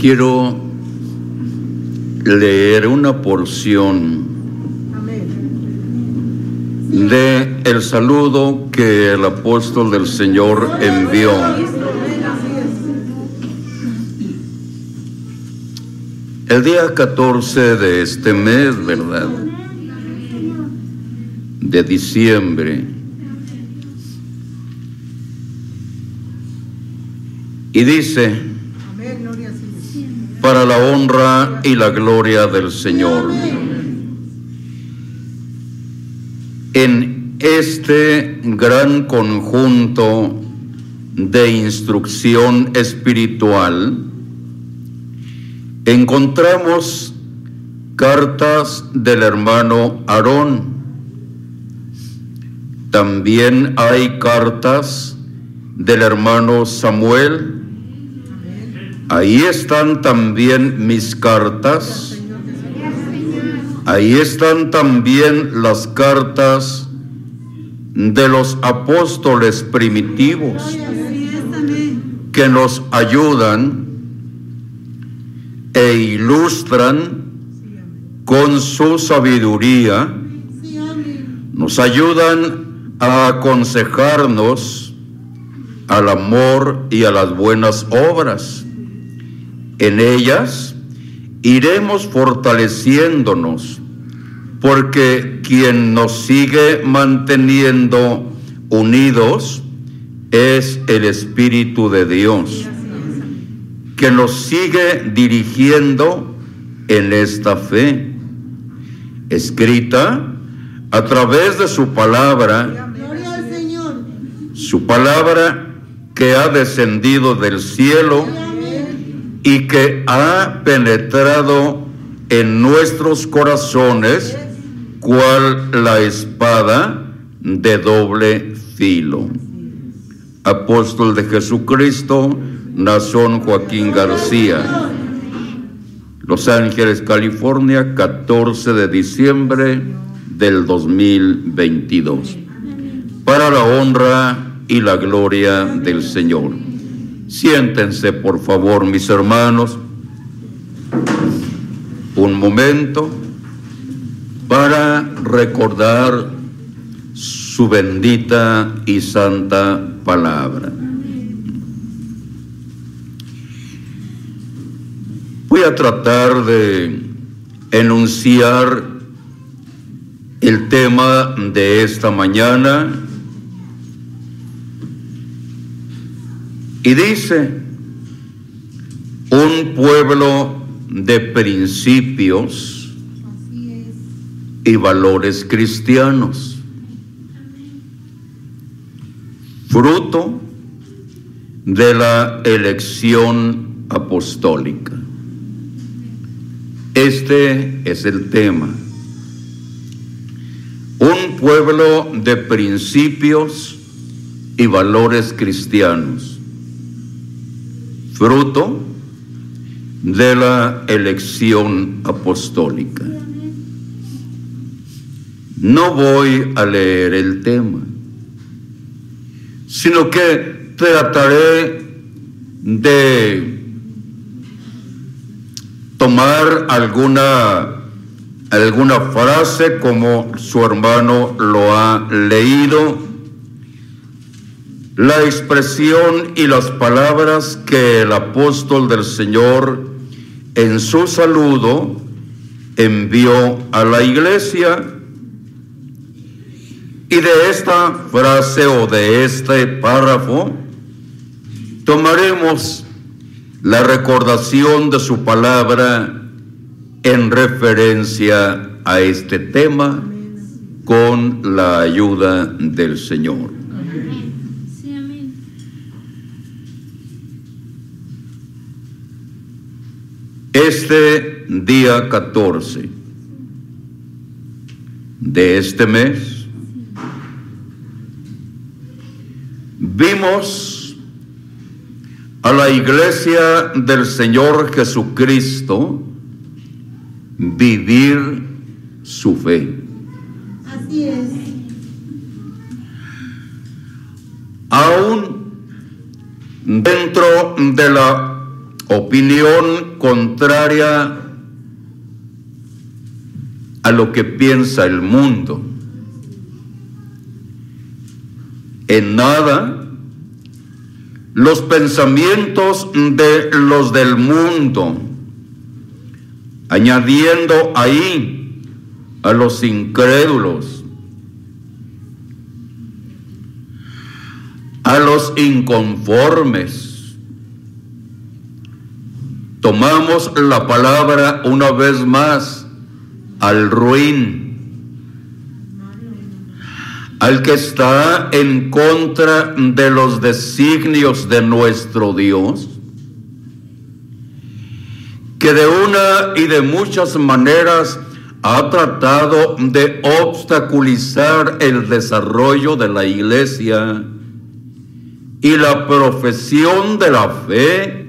Quiero leer una porción de el saludo que el apóstol del Señor envió. El día 14 de este mes, ¿verdad? De diciembre. Y dice, para la honra y la gloria del Señor. En este gran conjunto de instrucción espiritual, encontramos cartas del hermano Aarón. También hay cartas del hermano Samuel. Ahí están también mis cartas. Ahí están también las cartas de los apóstoles primitivos que nos ayudan e ilustran con su sabiduría, nos ayudan a aconsejarnos al amor y a las buenas obras. En ellas iremos fortaleciéndonos, porque quien nos sigue manteniendo unidos es el Espíritu de Dios que nos sigue dirigiendo en esta fe, escrita a través de su palabra, su palabra que ha descendido del cielo y que ha penetrado en nuestros corazones cual la espada de doble filo. Apóstol de Jesucristo, Nazón Joaquín García. Los Ángeles, California, 14 de diciembre del 2022. Para la honra y la gloria del Señor. Siéntense, por favor, mis hermanos, un momento para recordar su bendita y santa palabra. Voy a tratar de enunciar el tema de esta mañana y dice, un pueblo de principios y valores cristianos, fruto de la elección apostólica. Este es el tema. Un pueblo de principios y valores cristianos, fruto de la elección apostólica. No voy a leer el tema, sino que trataré de tomar alguna, alguna frase como su hermano lo ha leído, la expresión y las palabras que el apóstol del Señor en su saludo envió a la iglesia. Y de esta frase o de este párrafo tomaremos la recordación de su palabra en referencia a este tema con la ayuda del Señor. Este día 14 de este mes vimos a la iglesia del Señor Jesucristo vivir su fe. Así es. Aún dentro de la opinión contraria a lo que piensa el mundo. En nada los pensamientos de los del mundo, añadiendo ahí a los incrédulos, a los inconformes. Tomamos la palabra una vez más al ruin al que está en contra de los designios de nuestro Dios, que de una y de muchas maneras ha tratado de obstaculizar el desarrollo de la iglesia y la profesión de la fe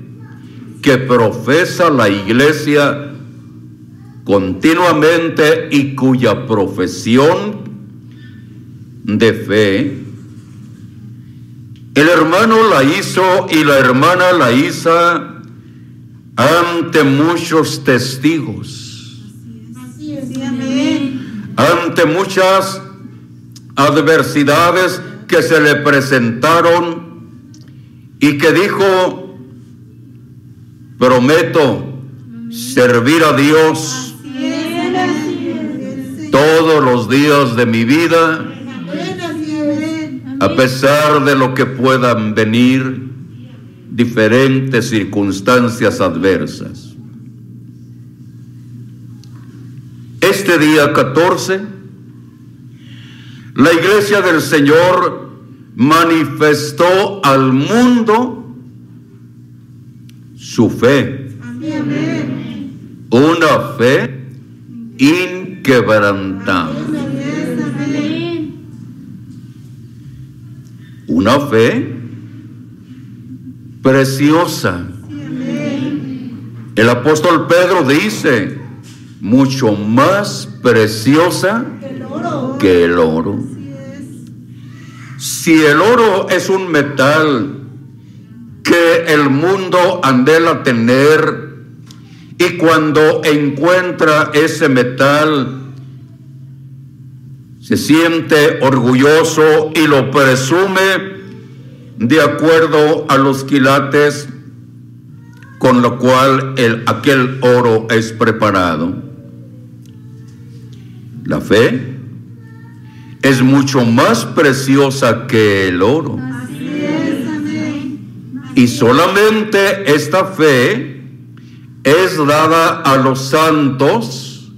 que profesa la iglesia continuamente y cuya profesión de fe, el hermano la hizo y la hermana la hizo ante muchos testigos, ante muchas adversidades que se le presentaron y que dijo, prometo servir a Dios todos los días de mi vida a pesar de lo que puedan venir diferentes circunstancias adversas. Este día 14, la iglesia del Señor manifestó al mundo su fe. Una fe inquebrantable. una fe preciosa. El apóstol Pedro dice, mucho más preciosa que el oro. Si el oro es un metal que el mundo andela tener y cuando encuentra ese metal se siente orgulloso y lo presume de acuerdo a los quilates con lo cual el, aquel oro es preparado. La fe es mucho más preciosa que el oro. Y solamente esta fe es dada a los santos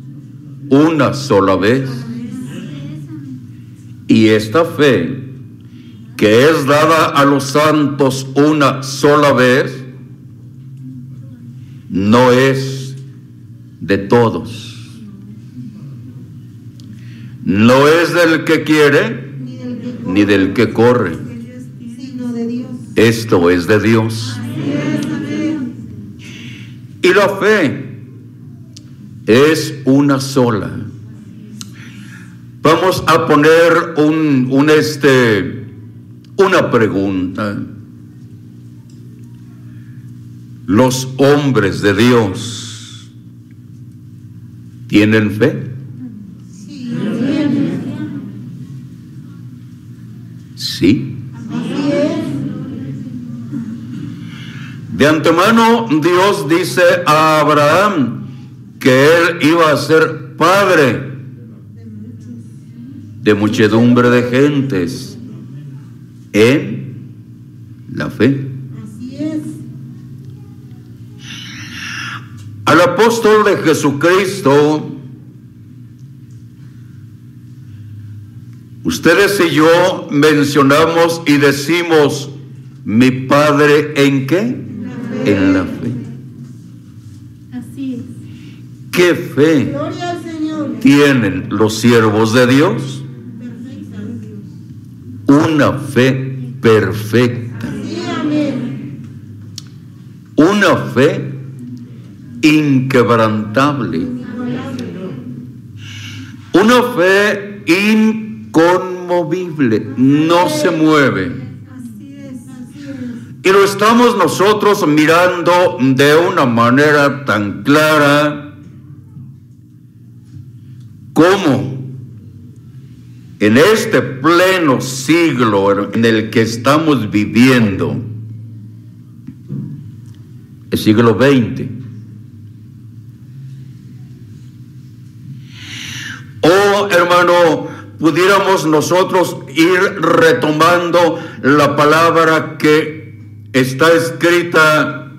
una sola vez. Y esta fe, que es dada a los santos una sola vez, no es de todos. No es del que quiere ni del que corre. Esto es de Dios. Y la fe es una sola. Vamos a poner un, un este, una pregunta. Los hombres de Dios tienen fe. Sí. De antemano Dios dice a Abraham que él iba a ser padre de muchedumbre de gentes en la fe. Al apóstol de Jesucristo, ustedes y yo mencionamos y decimos, mi Padre en qué? En la fe. Así es. ¿Qué fe tienen los siervos de Dios? una fe perfecta. Una fe inquebrantable. Una fe inconmovible. No se mueve. Y lo estamos nosotros mirando de una manera tan clara. Como en este pleno siglo en el que estamos viviendo, el siglo XX, oh hermano, pudiéramos nosotros ir retomando la palabra que está escrita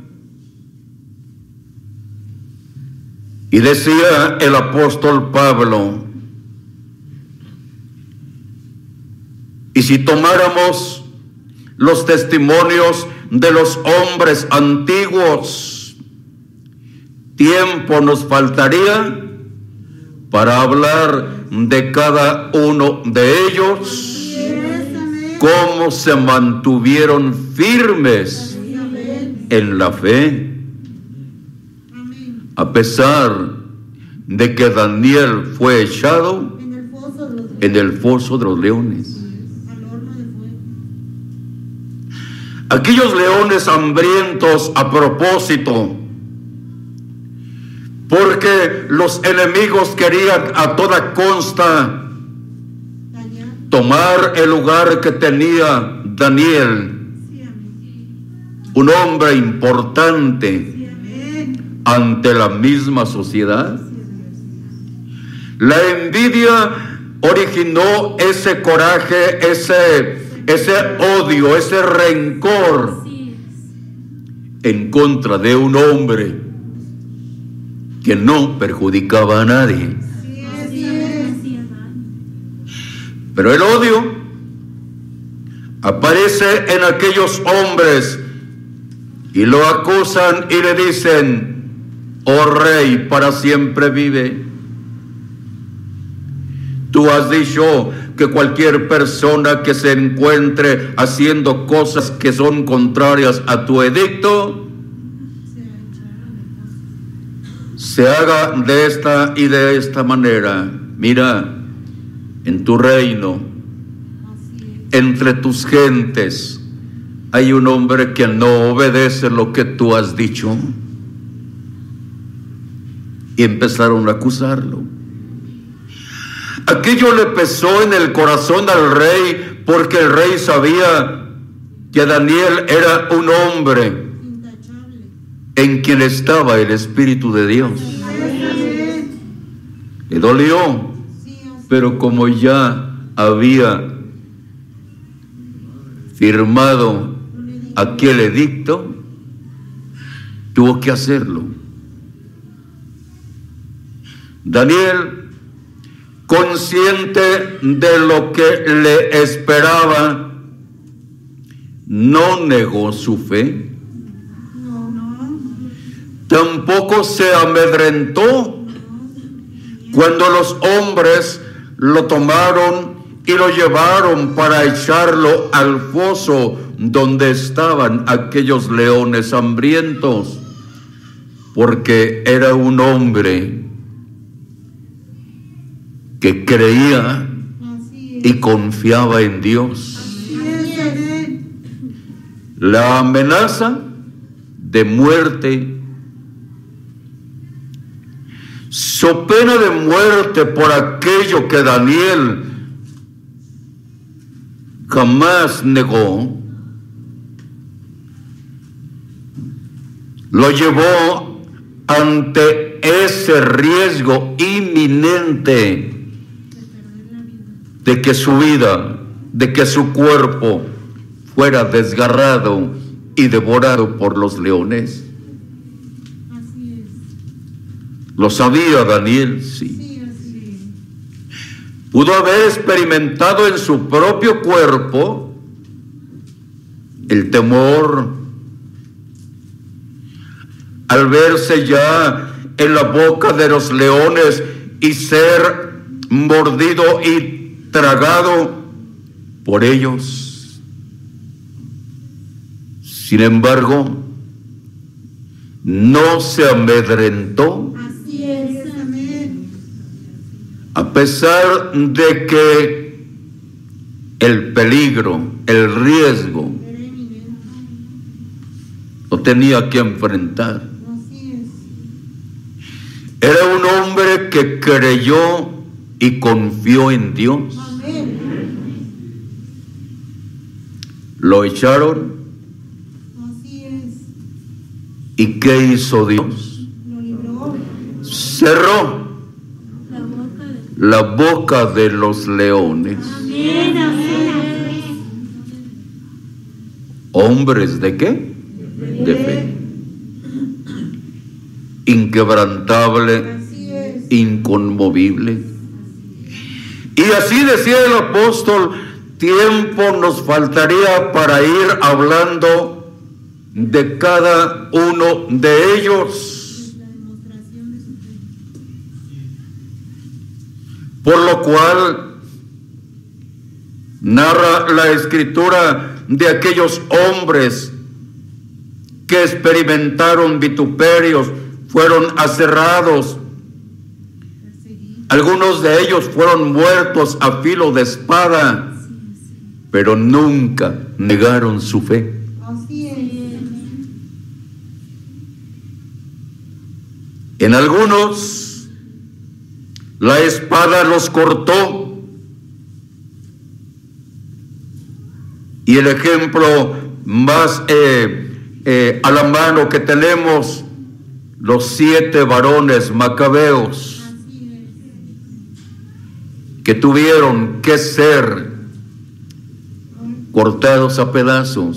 y decía el apóstol Pablo, y si tomáramos los testimonios de los hombres antiguos, tiempo nos faltaría para hablar de cada uno de ellos, cómo se mantuvieron firmes en la fe, a pesar de que Daniel fue echado en el foso de los leones. Aquellos leones hambrientos a propósito porque los enemigos querían a toda consta tomar el lugar que tenía Daniel, un hombre importante ante la misma sociedad. La envidia originó ese coraje, ese, ese odio, ese rencor en contra de un hombre que no perjudicaba a nadie. Pero el odio aparece en aquellos hombres y lo acusan y le dicen, oh rey, para siempre vive. Tú has dicho que cualquier persona que se encuentre haciendo cosas que son contrarias a tu edicto, se haga de esta y de esta manera. Mira, en tu reino, entre tus gentes, hay un hombre que no obedece lo que tú has dicho. Y empezaron a acusarlo. Aquello le pesó en el corazón al rey porque el rey sabía que Daniel era un hombre en quien estaba el Espíritu de Dios. Le dolió, pero como ya había firmado aquel edicto, tuvo que hacerlo. Daniel, consciente de lo que le esperaba, no negó su fe Tampoco se amedrentó cuando los hombres lo tomaron y lo llevaron para echarlo al foso donde estaban aquellos leones hambrientos, porque era un hombre que creía y confiaba en Dios. La amenaza de muerte so pena de muerte por aquello que Daniel jamás negó, lo llevó ante ese riesgo inminente de que su vida, de que su cuerpo fuera desgarrado y devorado por los leones. ¿Lo sabía Daniel? Sí. Pudo haber experimentado en su propio cuerpo el temor al verse ya en la boca de los leones y ser mordido y tragado por ellos. Sin embargo, no se amedrentó a pesar de que el peligro, el riesgo tenía que enfrentar. Era un hombre que creyó y confió en Dios. Lo echaron y ¿qué hizo Dios? Lo. Cerró la boca de los leones. Amén, amén. ¿Hombres de qué? De fe. Inquebrantable, inconmovible. Y así decía el apóstol, tiempo nos faltaría para ir hablando de cada uno de ellos. La demostración de su fe. Por lo cual narra la escritura de aquellos hombres que experimentaron vituperios, fueron aserrados, algunos de ellos fueron muertos a filo de espada, pero nunca negaron su fe. En algunos la espada los cortó. Y el ejemplo más eh, eh, a la mano que tenemos, los siete varones macabeos que tuvieron que ser cortados a pedazos,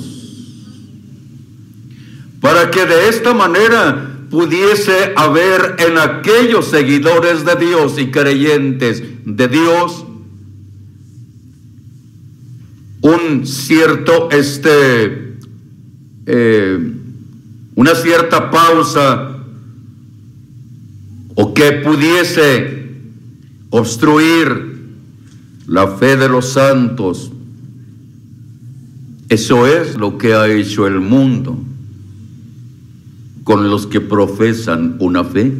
para que de esta manera pudiese haber en aquellos seguidores de Dios y creyentes de Dios un cierto, este, eh, una cierta pausa o que pudiese obstruir la fe de los santos. Eso es lo que ha hecho el mundo con los que profesan una fe.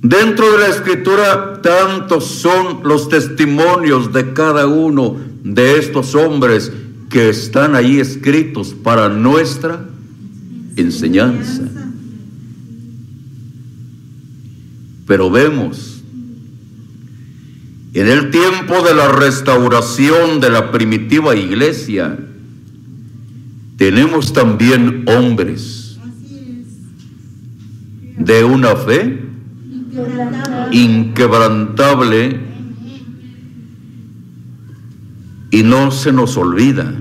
Dentro de la escritura, tantos son los testimonios de cada uno de estos hombres que están ahí escritos para nuestra enseñanza. Pero vemos, en el tiempo de la restauración de la primitiva iglesia, tenemos también hombres de una fe Inquebrantable. y no se nos olvida.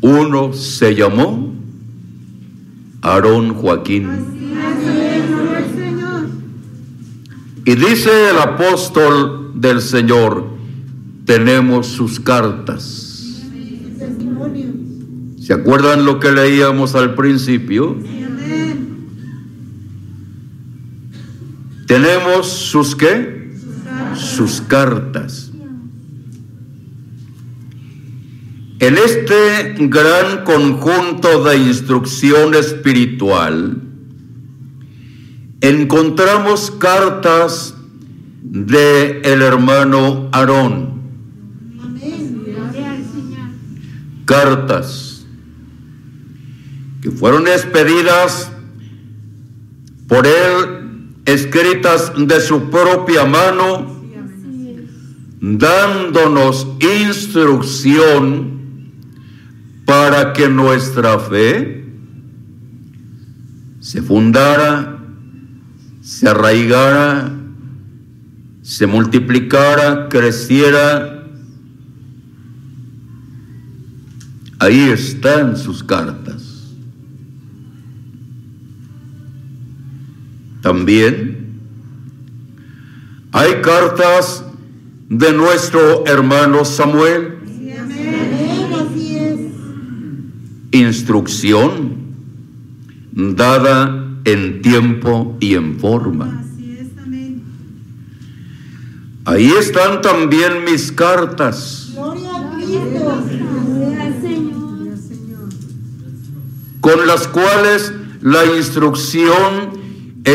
Uno se llamó Aarón Joaquín. Y dice el apóstol del Señor, tenemos sus cartas. ¿Se acuerdan lo que leíamos al principio? Amén. Tenemos sus qué? Sus cartas. Sus cartas. En este gran conjunto de instrucción espiritual, encontramos cartas de el hermano Aarón, cartas fueron expedidas por él, escritas de su propia mano, dándonos instrucción para que nuestra fe se fundara, se arraigara, se multiplicara, creciera. Ahí están sus cartas. También hay cartas de nuestro hermano Samuel, Amén. Así es. instrucción dada en tiempo y en forma. Así es. Amén. Ahí están también mis cartas Gloria a Cristo. Con las cuales la instrucción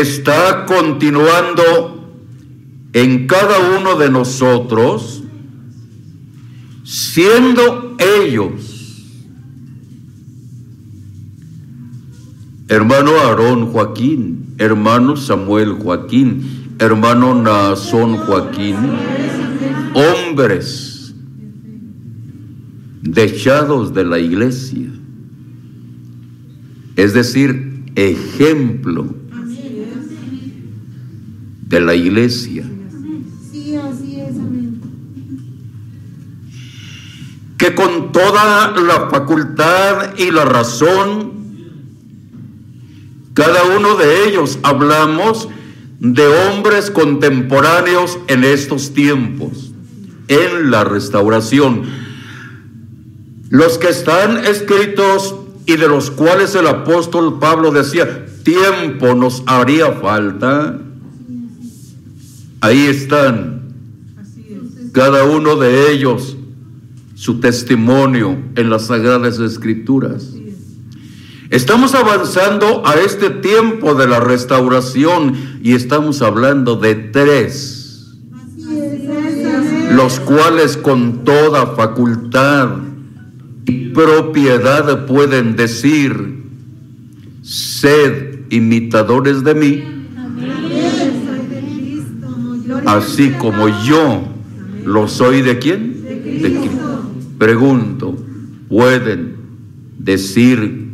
está continuando en cada uno de nosotros, siendo ellos. Hermano Aarón Joaquín, hermano Samuel Joaquín, hermano Nazón Joaquín, hombres dejados de la iglesia, es decir, ejemplo de la iglesia. Sí, así es, amén. que con toda la facultad y la razón, cada uno de ellos hablamos de hombres contemporáneos en estos tiempos, en la restauración. Los que están escritos y de los cuales el apóstol Pablo decía, tiempo nos haría falta, ahí están, cada uno de ellos su testimonio en las sagradas escrituras. Estamos avanzando a este tiempo de la restauración y estamos hablando de tres, los cuales con toda facultad y propiedad pueden decir, sed imitadores de mí, así como yo lo soy de quién? De Cristo. Pregunto, ¿pueden decir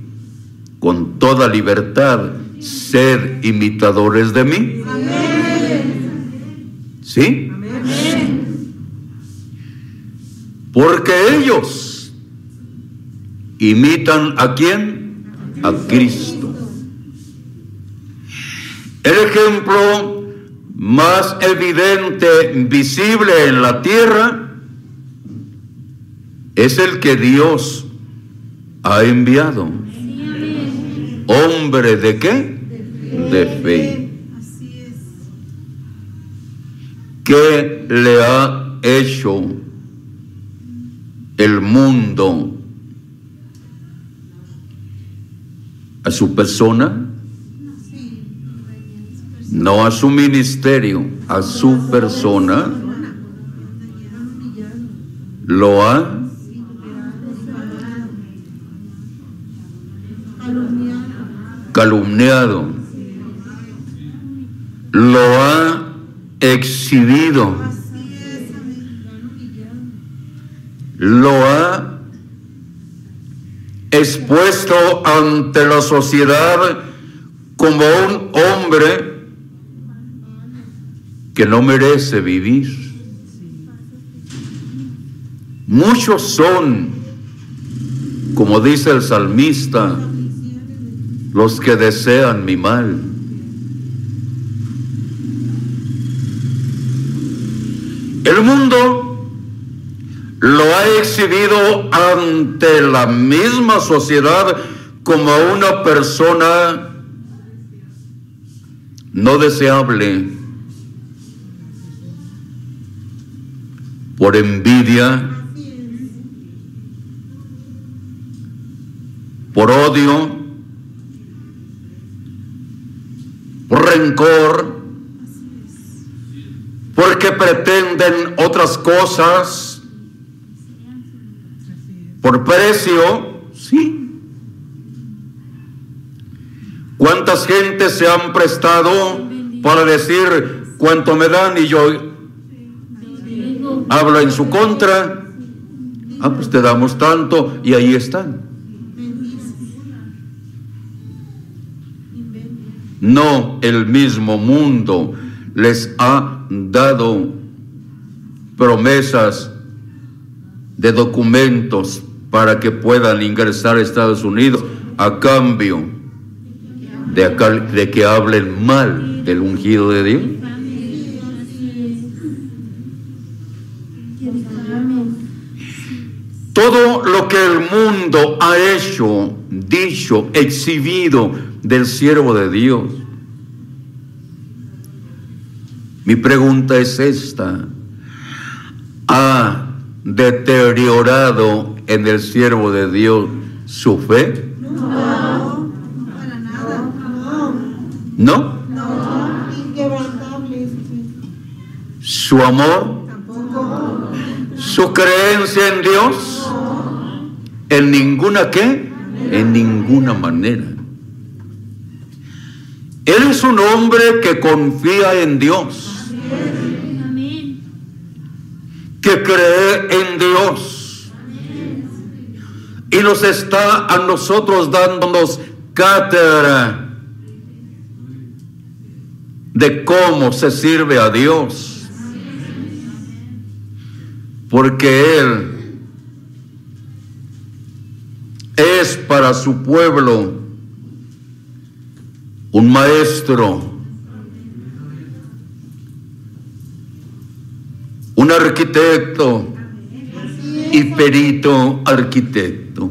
con toda libertad ser imitadores de mí? ¿Sí? Porque ellos imitan a quién? A Cristo. El ejemplo más evidente, visible en la tierra, es el que Dios ha enviado. Hombre de qué? De fe. ¿Qué le ha hecho el mundo a su persona? No a su ministerio, a su persona. Lo ha calumniado, lo ha exhibido, lo ha expuesto ante la sociedad como un hombre que no merece vivir. Muchos son, como dice el salmista, los que desean mi mal. El mundo lo ha exhibido ante la misma sociedad como una persona no deseable por envidia, por odio, por rencor, porque pretenden otras cosas, por precio, sí. ¿Cuántas gentes se han prestado para decir cuánto me dan y yo hablo en su contra? Ah, pues te damos tanto y ahí están. No el mismo mundo les ha dado promesas de documentos para que puedan ingresar a Estados Unidos a cambio de, acá- de que hablen mal del ungido de Dios. Todo lo que el mundo ha hecho, dicho, exhibido del siervo de Dios. Mi pregunta es esta. ¿Ha deteriorado en el siervo de Dios su fe? Para nada. ¿No? No. ¿Su amor? Tampoco. ¿Su creencia en Dios? ¿En ninguna qué? En ninguna manera. Él es un hombre que confía en Dios, que cree en Dios. Y nos está a nosotros dándonos cátedra de cómo se sirve a Dios. Porque Él es para su pueblo un maestro, un arquitecto y perito arquitecto.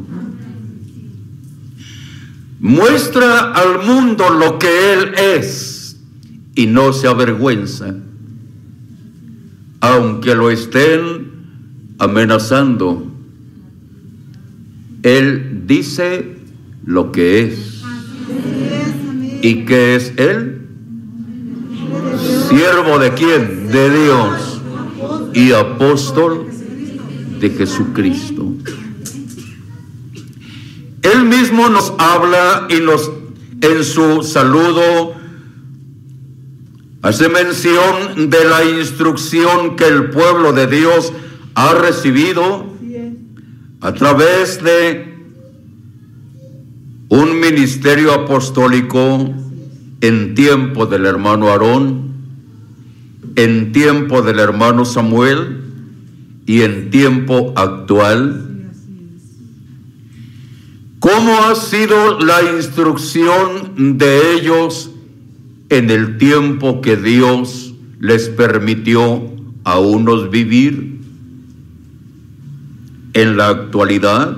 Muestra al mundo lo que Él es y no se avergüenza, aunque lo estén amenazando. Él dice lo que es. ¿Y qué es Él? Siervo de quién? De Dios y apóstol de Jesucristo. Él mismo nos habla y nos en su saludo hace mención de la instrucción que el pueblo de Dios ha recibido a través de un ministerio apostólico en tiempo del hermano Aarón, en tiempo del hermano Samuel y en tiempo actual. ¿Cómo ha sido la instrucción de ellos en el tiempo que Dios les permitió a unos vivir? En la actualidad,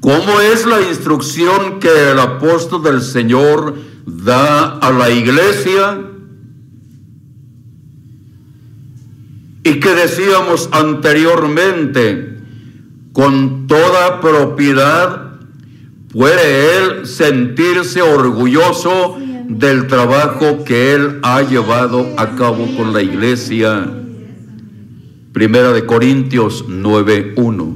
¿cómo es la instrucción que el apóstol del Señor da a la iglesia? Y que decíamos anteriormente, con toda propiedad puede él sentirse orgulloso del trabajo que él ha llevado a cabo con la iglesia. Primera de Corintios 9:1.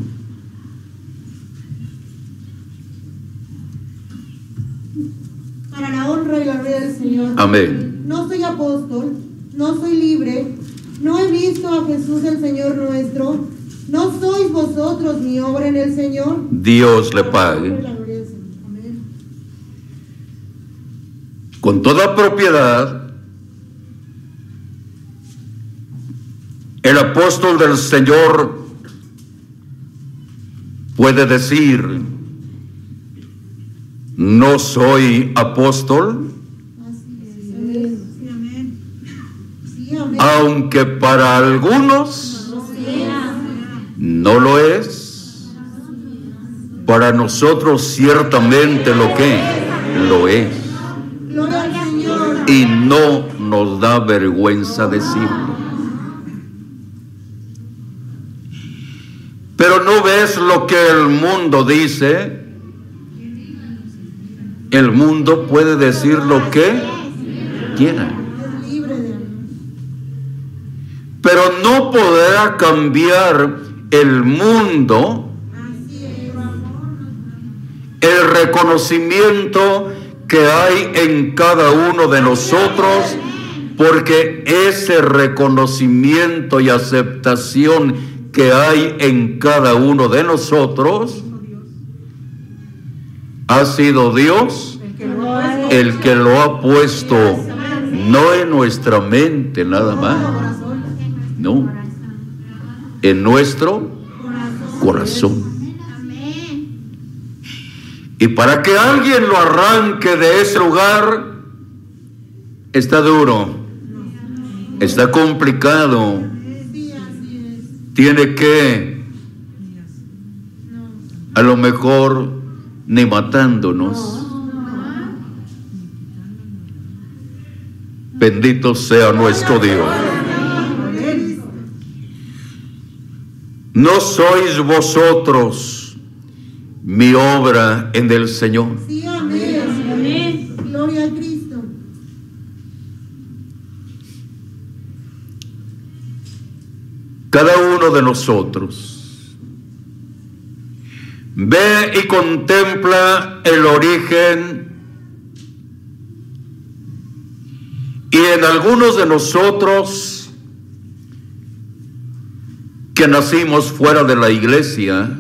Para la honra y la gloria del Señor. Amén. No soy apóstol, no soy libre, no he visto a Jesús el Señor nuestro, no sois vosotros mi obra en el Señor. Dios le pague con toda propiedad. El apóstol del Señor puede decir, no soy apóstol, aunque para algunos no lo es, para nosotros ciertamente lo que lo es. Y no nos da vergüenza decirlo. Pero no ves lo que el mundo dice. El mundo puede decir lo que quiera. Pero no podrá cambiar el mundo el reconocimiento que hay en cada uno de nosotros, porque ese reconocimiento y aceptación que hay en cada uno de nosotros ha sido Dios El que lo ha puesto, no en nuestra mente nada más, no, en nuestro corazón. Y para que alguien lo arranque de ese lugar, está duro, está complicado. Tiene que, a lo mejor, ni matándonos. Bendito sea nuestro Dios. No sois vosotros mi obra en el Señor. Sí, amén. Gloria a Cristo. Cada uno de nosotros ve y contempla el origen Y en algunos de nosotros que nacimos fuera de la iglesia,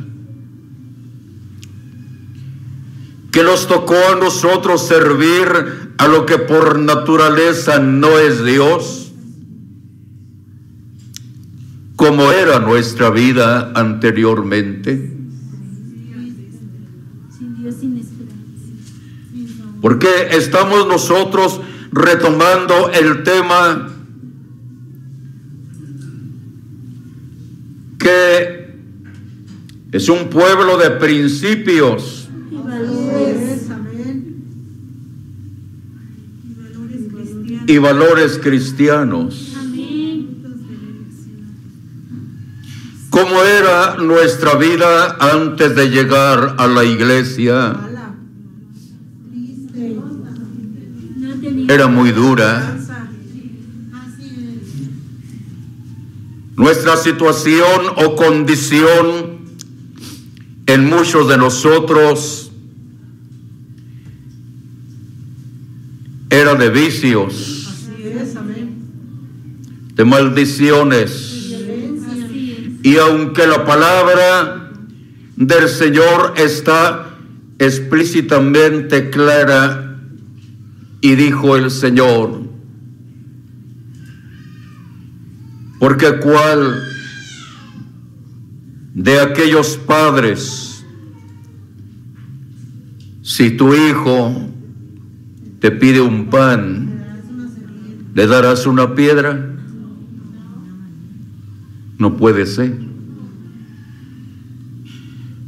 que nos tocó a nosotros servir a lo que por naturaleza no es Dios, como era nuestra vida anteriormente. Porque estamos nosotros retomando el tema que es un pueblo de principios Y valores. Y valores cristianos. ¿Cómo era nuestra vida antes de llegar a la iglesia? Era muy dura. Cansa. Así es. Nuestra situación o condición en muchos de nosotros era de vicios, Así es. Amén. de maldiciones. Y aunque la palabra del Señor está explícitamente clara, y dijo el Señor, porque cuál de aquellos padres, si tu hijo te pide un pan, le darás una piedra? No puede ser.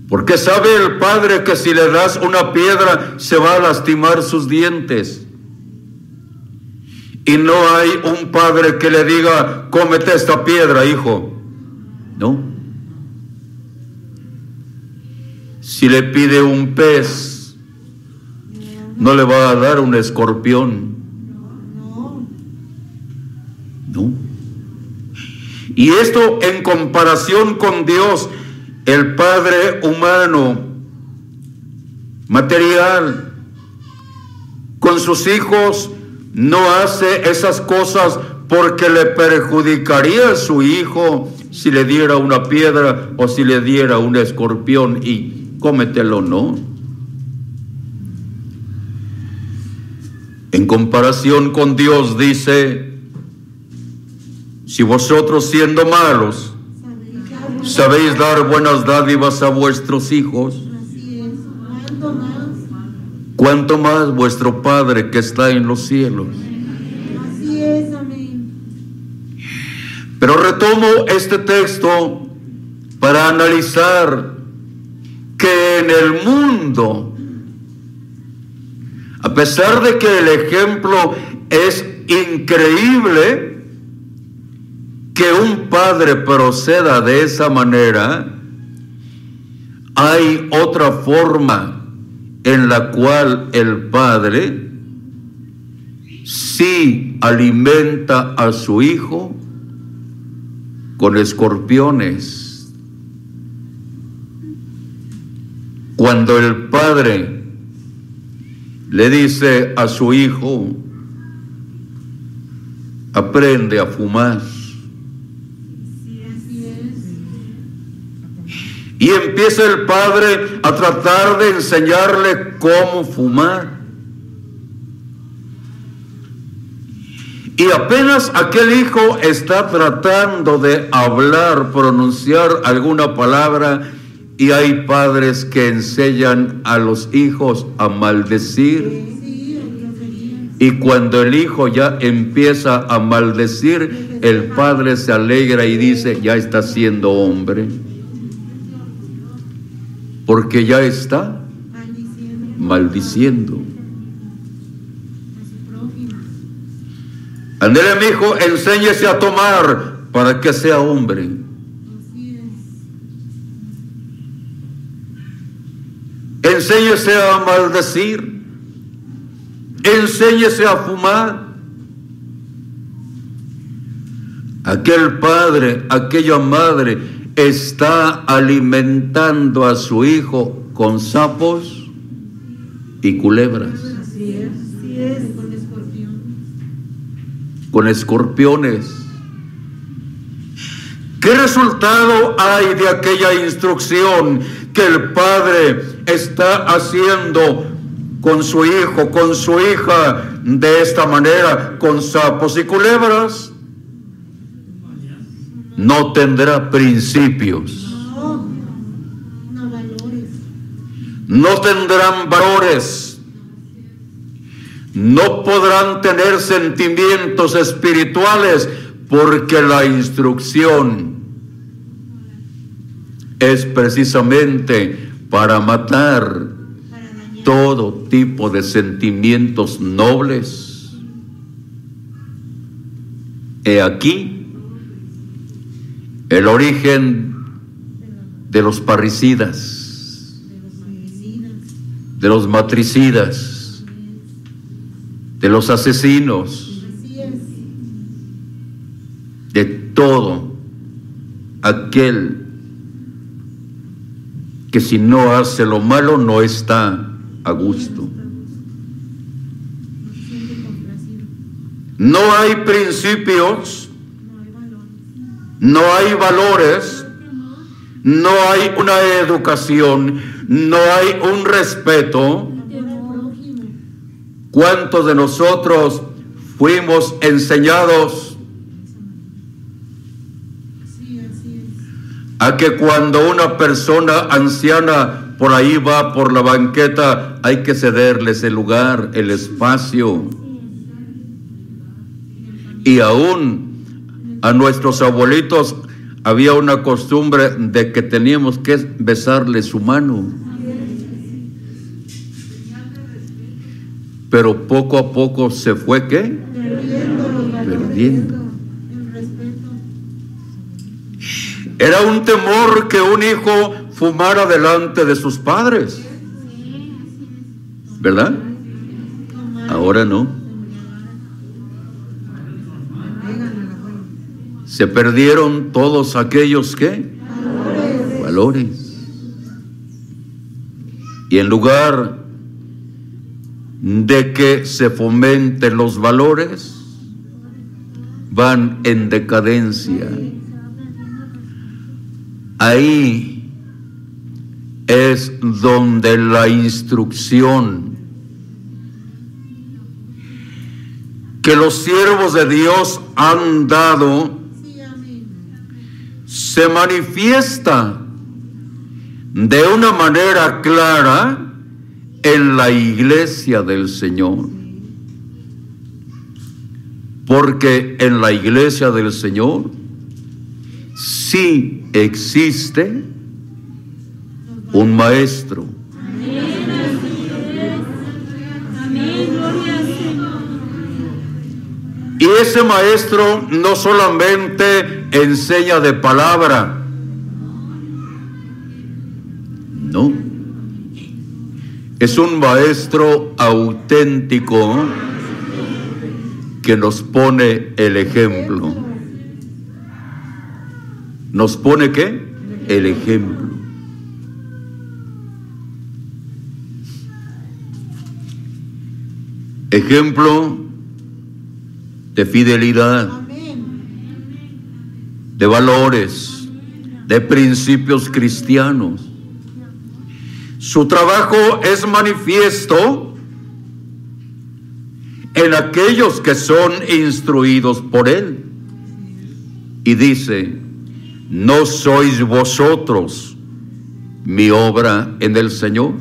Porque sabe el padre que si le das una piedra se va a lastimar sus dientes. Y no hay un padre que le diga, cómete esta piedra, hijo. No. Si le pide un pez, no le va a dar un escorpión. No. Y esto en comparación con Dios, el Padre humano, material, con sus hijos, no hace esas cosas porque le perjudicaría a su hijo si le diera una piedra o si le diera un escorpión y cómetelo, no. En comparación con Dios dice, si vosotros siendo malos sabéis dar buenas dádivas a vuestros hijos. ¿Cuánto más? vuestro Padre que está en los cielos. Pero retomo este texto para analizar que en el mundo, a pesar de que el ejemplo es increíble, que un padre proceda de esa manera, hay otra forma en la cual el padre sí alimenta a su hijo con escorpiones. Cuando el padre le dice a su hijo, aprende a fumar. Y empieza el padre a tratar de enseñarle cómo fumar. Y apenas aquel hijo está tratando de hablar, pronunciar alguna palabra, y hay padres que enseñan a los hijos a maldecir. Y cuando el hijo ya empieza a maldecir, el padre se alegra y dice, ya está siendo hombre. Porque ya está Maldiciendo maldiciendo. a su prójimo. Andele, mi hijo, enséñese a tomar para que sea hombre. Enséñese a maldecir. Enséñese a fumar. Aquel padre, aquella madre está alimentando a su hijo con sapos y culebras. Así es. Así es. Con escorpión. con escorpiones. ¿Qué resultado hay de aquella instrucción que el Padre está haciendo con su hijo, con su hija, de esta manera, con sapos y culebras? No tendrá principios, No, tendrán valores, no podrán tener sentimientos espirituales porque la instrucción es precisamente para matar todo tipo de sentimientos nobles. He aquí el origen de los parricidas, de los matricidas, de los asesinos, de todo aquel que si no hace lo malo no está a gusto. No hay principios. No hay valores, no hay una educación, no hay un respeto. ¿Cuántos de nosotros fuimos enseñados a que cuando una persona anciana por ahí va por la banqueta, hay que cederles el lugar, el espacio? Y aún a nuestros abuelitos había una costumbre de que teníamos que besarle su mano. Pero poco a poco se fue qué? Perdiendo. Era un temor que un hijo fumara delante de sus padres. ¿Verdad? Ahora no. Se perdieron todos aquellos que Valores. valores. Y en lugar de que se fomenten los valores, van en decadencia. Ahí es donde la instrucción que los siervos de Dios han dado. Se manifiesta de una manera clara en la iglesia del Señor. Porque en la iglesia del Señor sí existe un maestro. Y ese maestro no solamente enseña de palabra, no, es un maestro auténtico que nos pone el ejemplo. ¿Nos pone qué? El ejemplo. Ejemplo de fidelidad, de valores, de principios cristianos. Su trabajo es manifiesto en aquellos que son instruidos por él. Y dice, no sois vosotros mi obra en el Señor.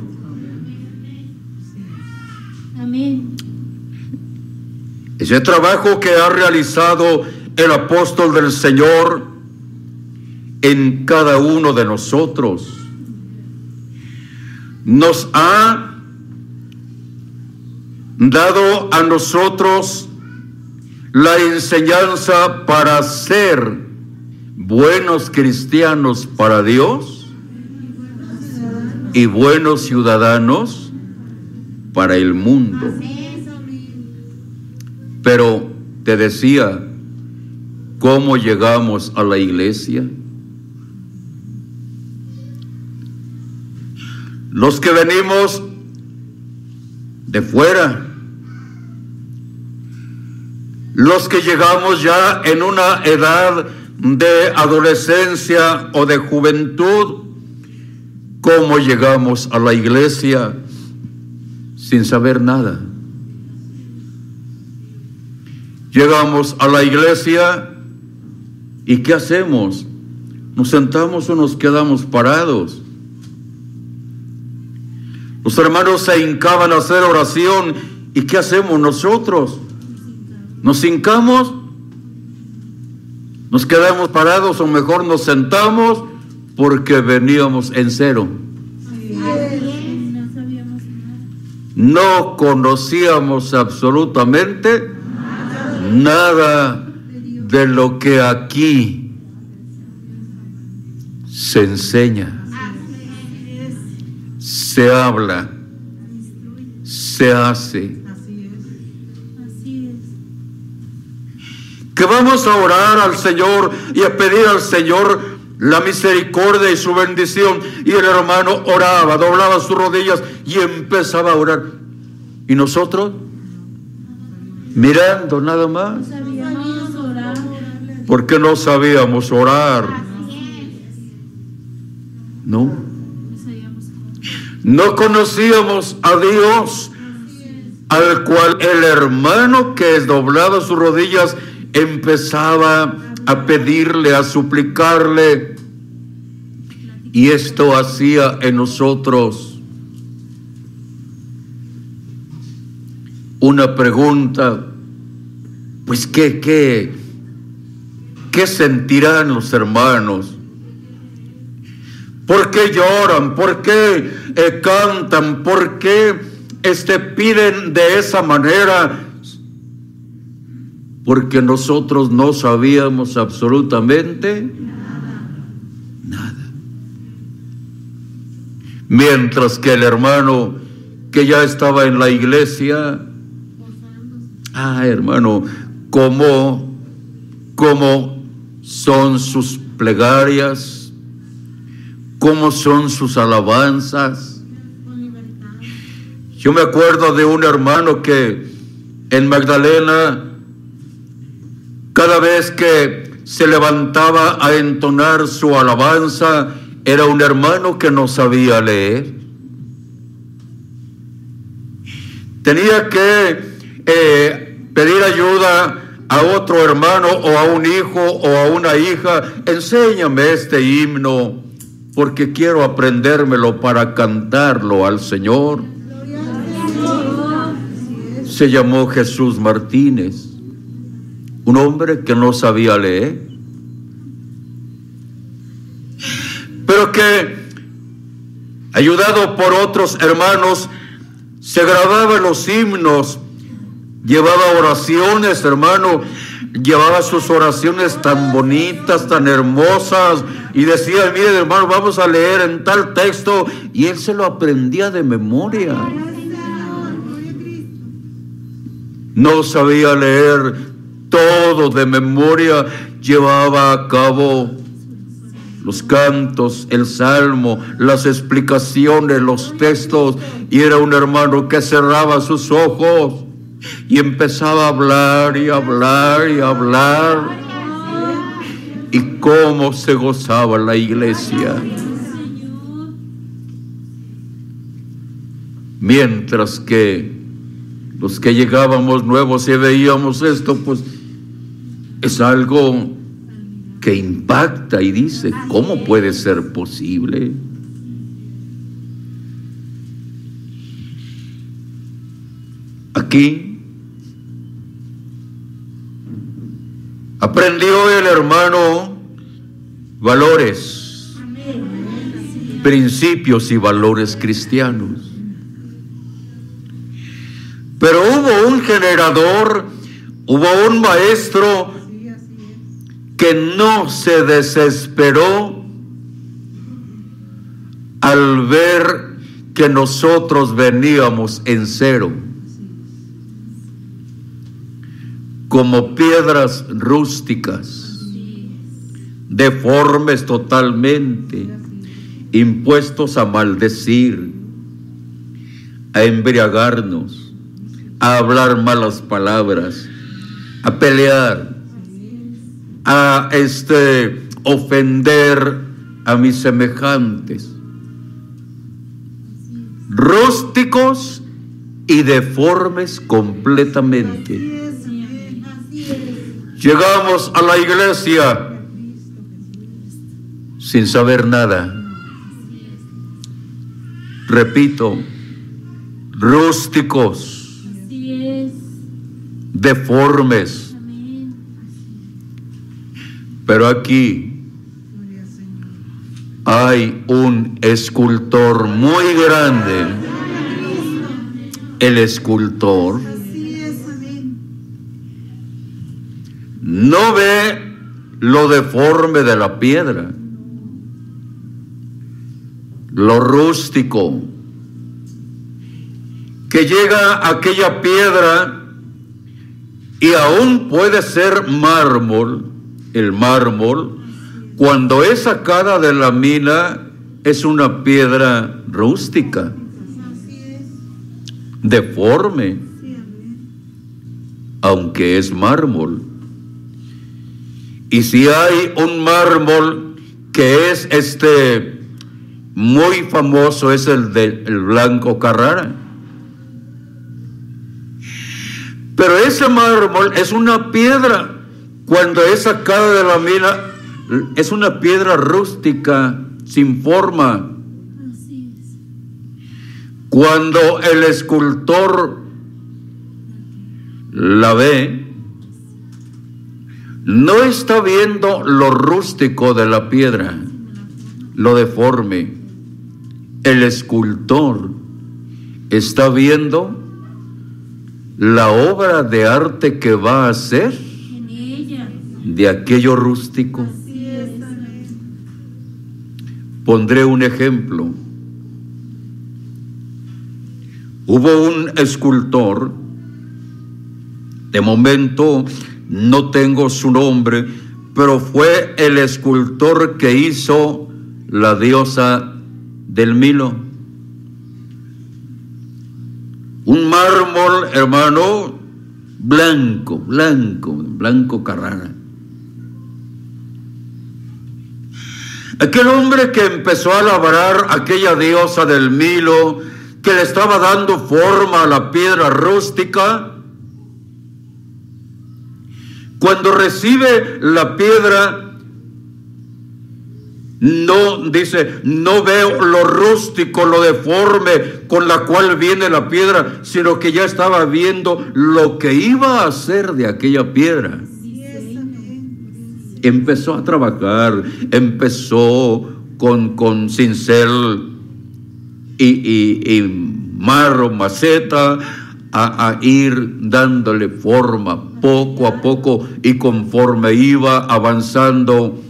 Ese trabajo que ha realizado el apóstol del Señor en cada uno de nosotros nos ha dado a nosotros la enseñanza para ser buenos cristianos para Dios y buenos ciudadanos para el mundo. Pero te decía, ¿cómo llegamos a la iglesia? Los que venimos de fuera, los que llegamos ya en una edad de adolescencia o de juventud, cómo llegamos a la iglesia sin saber nada. Llegamos a la iglesia y ¿qué hacemos? ¿Nos sentamos o nos quedamos parados? Los hermanos se hincaban a hacer oración y ¿qué hacemos nosotros? ¿Nos hincamos? ¿Nos quedamos parados o mejor nos sentamos porque veníamos en cero? No conocíamos absolutamente nada de lo que aquí se enseña, se habla, se hace. Que vamos a orar al Señor y a pedir al Señor la misericordia y su bendición. Y el hermano oraba, doblaba sus rodillas y empezaba a orar. ¿Y nosotros? Mirando nada más. Porque no sabíamos orar. No. No conocíamos a Dios, al cual el hermano que doblaba sus rodillas empezaba a pedirle, a suplicarle. Y esto hacía en nosotros una pregunta, pues ¿qué, qué, qué sentirán los hermanos? ¿Por qué lloran? ¿Por qué eh, cantan? ¿Por qué este, piden de esa manera? Porque nosotros no sabíamos absolutamente nada. Mientras que el hermano que ya estaba en la iglesia, ah hermano, ¿cómo, cómo son sus plegarias? ¿Cómo son sus alabanzas? Yo me acuerdo de un hermano que en Magdalena, cada vez que se levantaba a entonar su alabanza, era un hermano que no sabía leer. Tenía que eh, pedir ayuda a otro hermano o a un hijo o a una hija. Enséñame este himno porque quiero aprendérmelo para cantarlo al Señor. Se llamó Jesús Martínez, un hombre que no sabía leer, pero que, ayudado por otros hermanos, se grababa los himnos, llevaba oraciones, hermano, llevaba sus oraciones tan bonitas, tan hermosas, y decía, mire hermano, vamos a leer en tal texto, y él se lo aprendía de memoria. No sabía leer todo de memoria, llevaba a cabo los cantos, el salmo, las explicaciones, los textos, y era un hermano que cerraba sus ojos y empezaba a hablar y hablar y hablar. Y cómo se gozaba la iglesia. Mientras que los que llegábamos nuevos y veíamos esto, pues es algo que impacta y dice, ¿cómo puede ser posible? Aquí aprendió el hermano valores, principios y valores cristianos. Pero hubo un generador, hubo un maestro que no se desesperó al ver que nosotros veníamos en cero, como piedras rústicas, deformes totalmente, impuestos a maldecir, a embriagarnos, a hablar malas palabras, a pelear, a este ofender a mis semejantes. Rústicos y deformes completamente. Llegamos a la iglesia sin saber nada. Repito, rústicos, deformes. Pero aquí hay un escultor muy grande. El escultor no ve lo deforme de la piedra, lo rústico, que llega aquella piedra y aún puede ser mármol, el mármol, cuando es sacada de la mina es una piedra rústica, deforme, aunque es mármol. Y si hay un mármol que es este muy famoso, es el del Blanco Carrara. Pero ese mármol es una piedra. Cuando es sacada de la mina, es una piedra rústica, sin forma. Cuando el escultor la ve, no está viendo lo rústico de la piedra, lo deforme. El escultor está viendo la obra de arte que va a hacer de aquello rústico. Pondré un ejemplo. Hubo un escultor, de momento no tengo su nombre, pero fue el escultor que hizo la diosa del Milo. Un mármol, hermano, blanco, blanco, blanco Carrara. Aquel hombre que empezó a labrar aquella diosa del Milo, que le estaba dando forma a la piedra rústica, cuando recibe la piedra, no dice, no veo lo rústico, lo deforme con la cual viene la piedra, sino que ya estaba viendo lo que iba a hacer de aquella piedra. Empezó a trabajar, empezó con, con cincel y, y, y marro, maceta, a, ir dándole forma poco a poco y conforme iba avanzando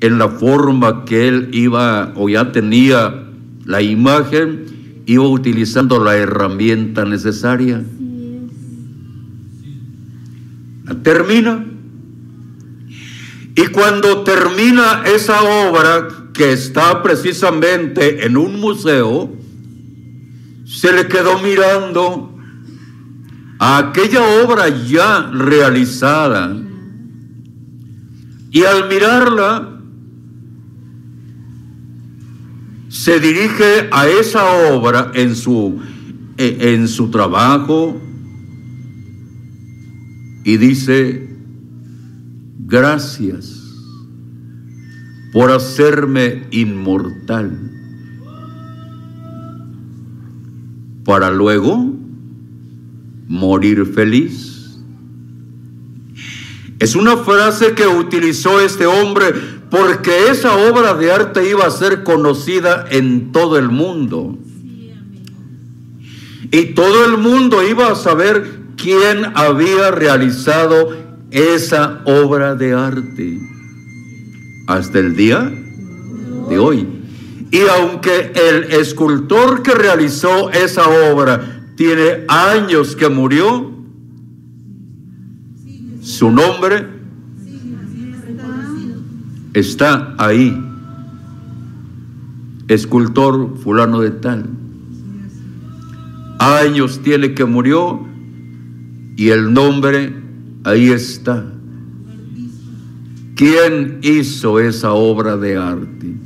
en la forma que él iba o ya tenía la imagen, iba utilizando la herramienta necesaria. La termina. Y cuando termina esa obra que está precisamente en un museo, se le quedó mirando a aquella obra ya realizada. Y al mirarla, se dirige a esa obra en su, en su trabajo y dice, gracias por hacerme inmortal, para luego morir feliz. Es una frase que utilizó este hombre porque esa obra de arte iba a ser conocida en todo el mundo. Y todo el mundo iba a saber quién había realizado esa obra de arte hasta el día de hoy. Y aunque el escultor que realizó esa obra tiene años que murió, su nombre está ahí. Escultor fulano de tal. Años tiene que murió y el nombre ahí está. ¿Quién hizo esa obra de arte?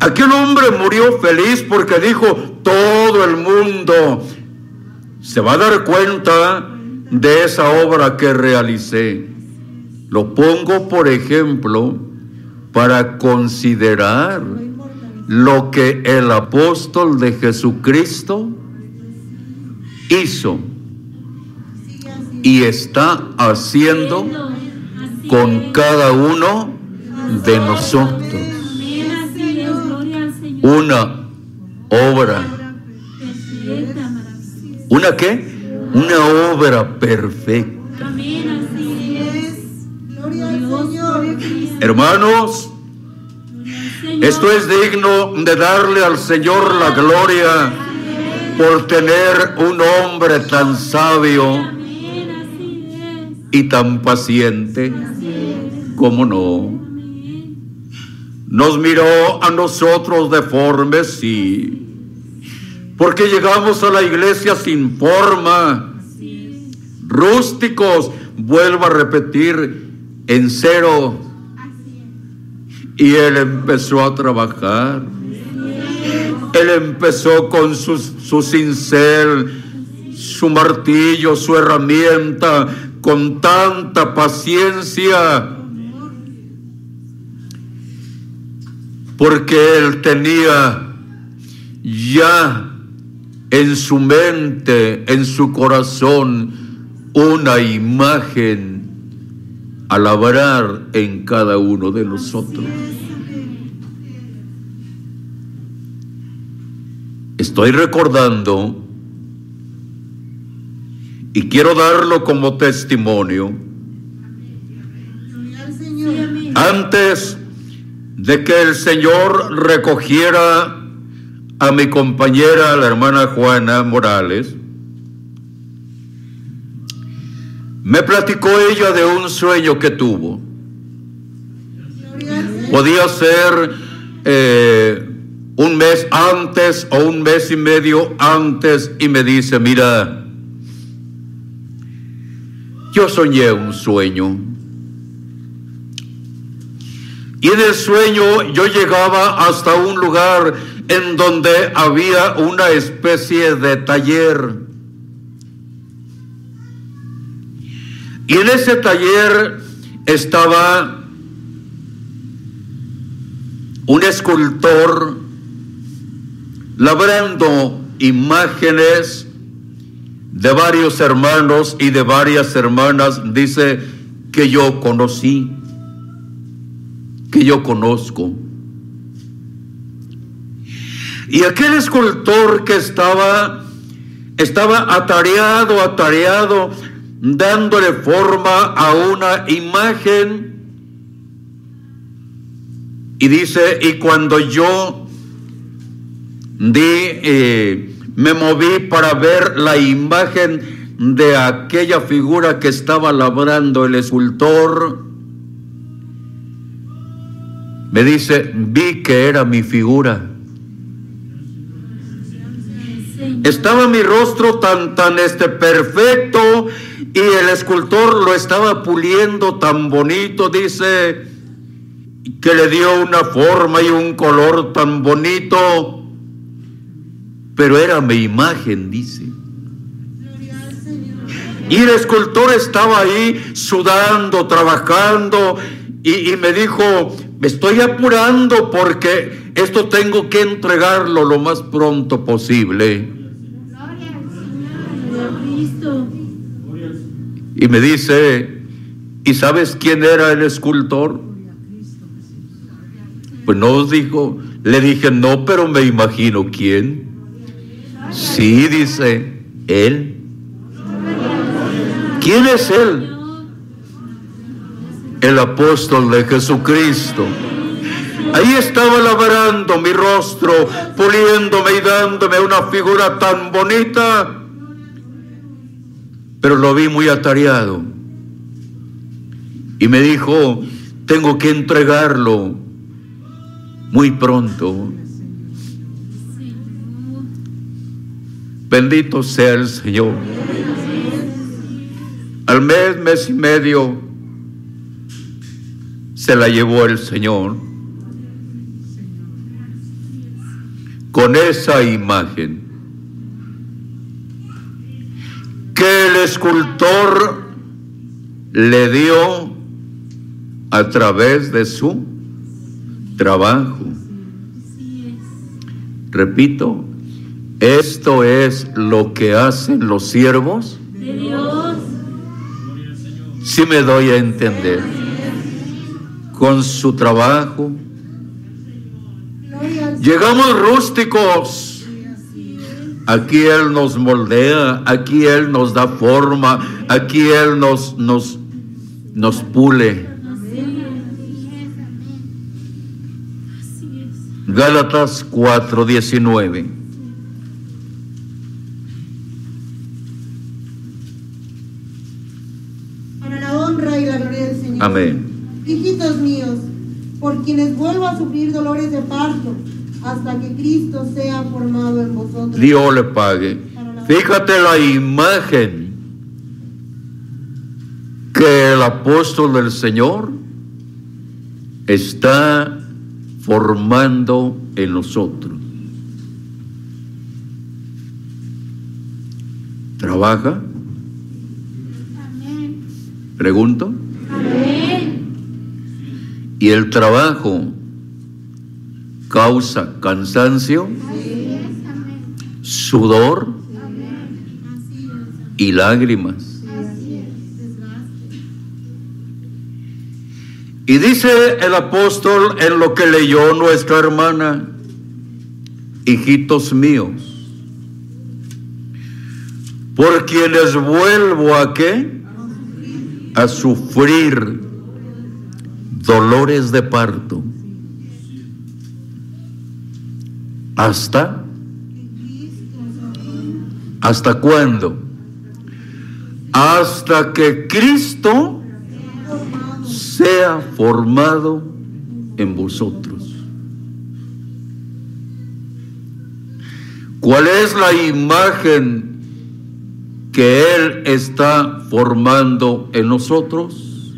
Aquel hombre murió feliz porque dijo, todo el mundo se va a dar cuenta de esa obra que realicé. Lo pongo, por ejemplo, para considerar lo que el apóstol de Jesucristo hizo y está haciendo con cada uno de nosotros. Una obra. ¿Una qué? Una obra perfecta. Amén, así es. Gloria al Dios, Señor. gloria a Cristo, Hermanos, esto es digno de darle al Señor la gloria por tener un hombre tan sabio y tan paciente. Como no? Nos miró a nosotros deformes, sí. Porque llegamos a la iglesia sin forma, rústicos, vuelvo a repetir, en cero. Y él empezó a trabajar. Él empezó con su cincel, su martillo, su herramienta, con tanta paciencia. Porque él tenía ya en su mente, en su corazón, una imagen a labrar en cada uno de nosotros. Estoy recordando y quiero darlo como testimonio. Antes de que el Señor recogiera a mi compañera, la hermana Juana Morales, me platicó ella de un sueño que tuvo. Podía ser eh, un mes antes o un mes y medio antes y me dice, mira, yo soñé un sueño. Y en el sueño yo llegaba hasta un lugar en donde había una especie de taller. Y en ese taller estaba un escultor labrando imágenes de varios hermanos y de varias hermanas, dice, que yo conocí, que yo conozco. Y aquel escultor que estaba, estaba atareado, atareado, dándole forma a una imagen. Y dice, y cuando yo di, eh, me moví para ver la imagen de aquella figura que estaba labrando el escultor, me dice, vi que era mi figura. Estaba mi rostro tan, tan este perfecto y el escultor lo estaba puliendo tan bonito, dice, que le dio una forma y un color tan bonito, pero era mi imagen, dice. Y el escultor estaba ahí sudando, trabajando, y, y me dijo, me estoy apurando porque esto tengo que entregarlo lo más pronto posible. Gloria a Cristo. Y me dice, ¿y sabes quién era el escultor? Pues no os dijo, le dije, no, pero me imagino quién. Sí, dice, él. ¿Quién es él? El apóstol de Jesucristo. Ahí estaba labrando mi rostro, puliéndome y dándome una figura tan bonita, pero lo vi muy atareado. Y me dijo, tengo que entregarlo muy pronto. Bendito sea el Señor. Al mes, mes y medio, se la llevó el Señor con esa imagen que el escultor le dio a través de su trabajo. Repito, esto es lo que hacen los siervos, De Dios. si me doy a entender, con su trabajo. Llegamos rústicos. Aquí Él nos moldea, aquí Él nos da forma, aquí Él nos, nos, nos pule. Gálatas 4:19. Para la honra y la gloria del Señor. Amén. Hijitos míos, por quienes vuelvo a sufrir dolores de parto, hasta que Cristo sea formado en vosotros. Dios le pague. Fíjate la imagen que el apóstol del Señor está formando en nosotros. ¿Trabaja? Amén. Pregunto. Amén. ¿Y el trabajo causa cansancio, sudor y lágrimas? Y dice el apóstol en lo que leyó nuestra hermana, hijitos míos, por quienes vuelvo a qué? A sufrir dolores de parto. ¿Hasta? ¿Hasta cuándo? Hasta que Cristo sea formado en vosotros. ¿Cuál es la imagen que Él está formando en nosotros?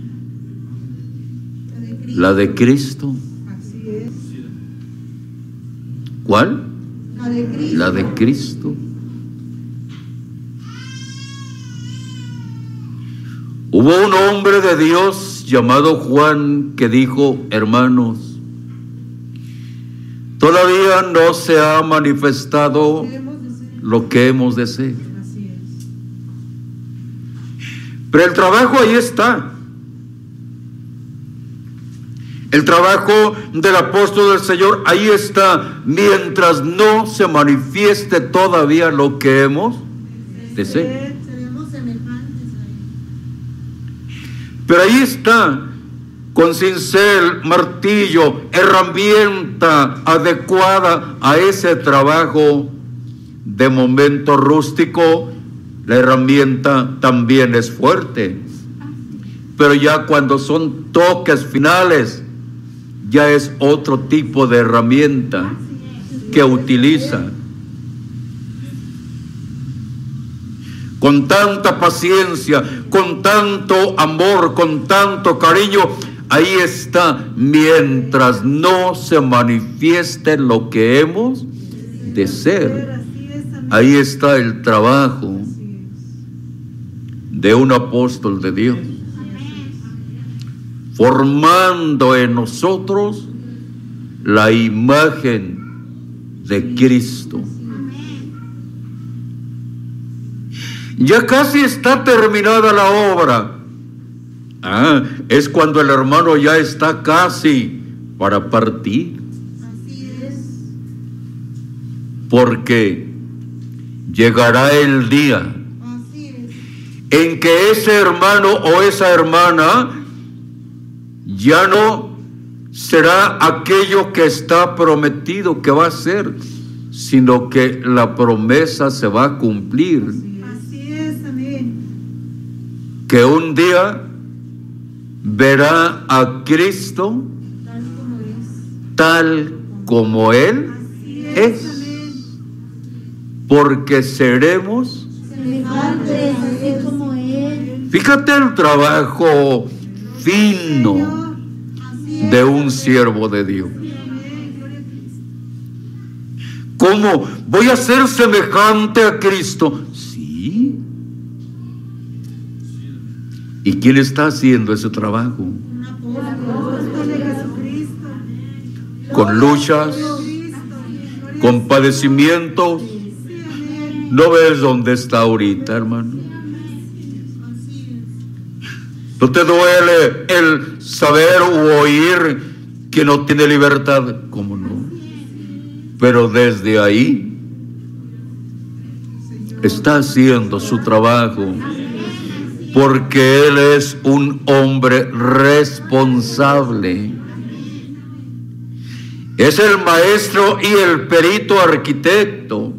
La de Cristo. ¿Cuál? La de Cristo. La de Cristo. Hubo un hombre de Dios llamado Juan que dijo, hermanos, todavía no se ha manifestado lo que hemos de ser. Pero el trabajo ahí está. El trabajo del apóstol del Señor ahí está, mientras no se manifieste todavía lo que hemos de ser. Seremos semejantes a Él. Pero ahí está, con cincel, martillo, herramienta adecuada a ese trabajo de momento rústico, la herramienta también es fuerte. Pero ya cuando son toques finales, ya es otro tipo de herramienta que utiliza. Con tanta paciencia, con tanto amor, con tanto cariño, ahí está, mientras no se manifieste lo que hemos de ser. Ahí está el trabajo de un apóstol de Dios, formando en nosotros la imagen de Cristo. Ya casi está terminada la obra. Ah, es cuando el hermano ya está casi para partir, Así es. porque llegará el día Así es. en que ese hermano o esa hermana ya no será aquello que está prometido que va a ser, sino que la promesa se va a cumplir, Así es. Amén. que un día verá a Cristo Tal como es. tal como Él Así es, porque seremos Semejantes, como Él. Fíjate el trabajo fino. De un siervo de Dios. ¿Cómo? ¿Voy a ser semejante a Cristo? Sí. ¿Y quién está haciendo ese trabajo? Con luchas, con padecimientos. ¿No ves dónde está ahorita, hermano? ¿No te duele el saber u oír que no tiene libertad? ¿Cómo no? Pero desde ahí está haciendo su trabajo porque Él es un hombre responsable. Es el maestro y el perito arquitecto.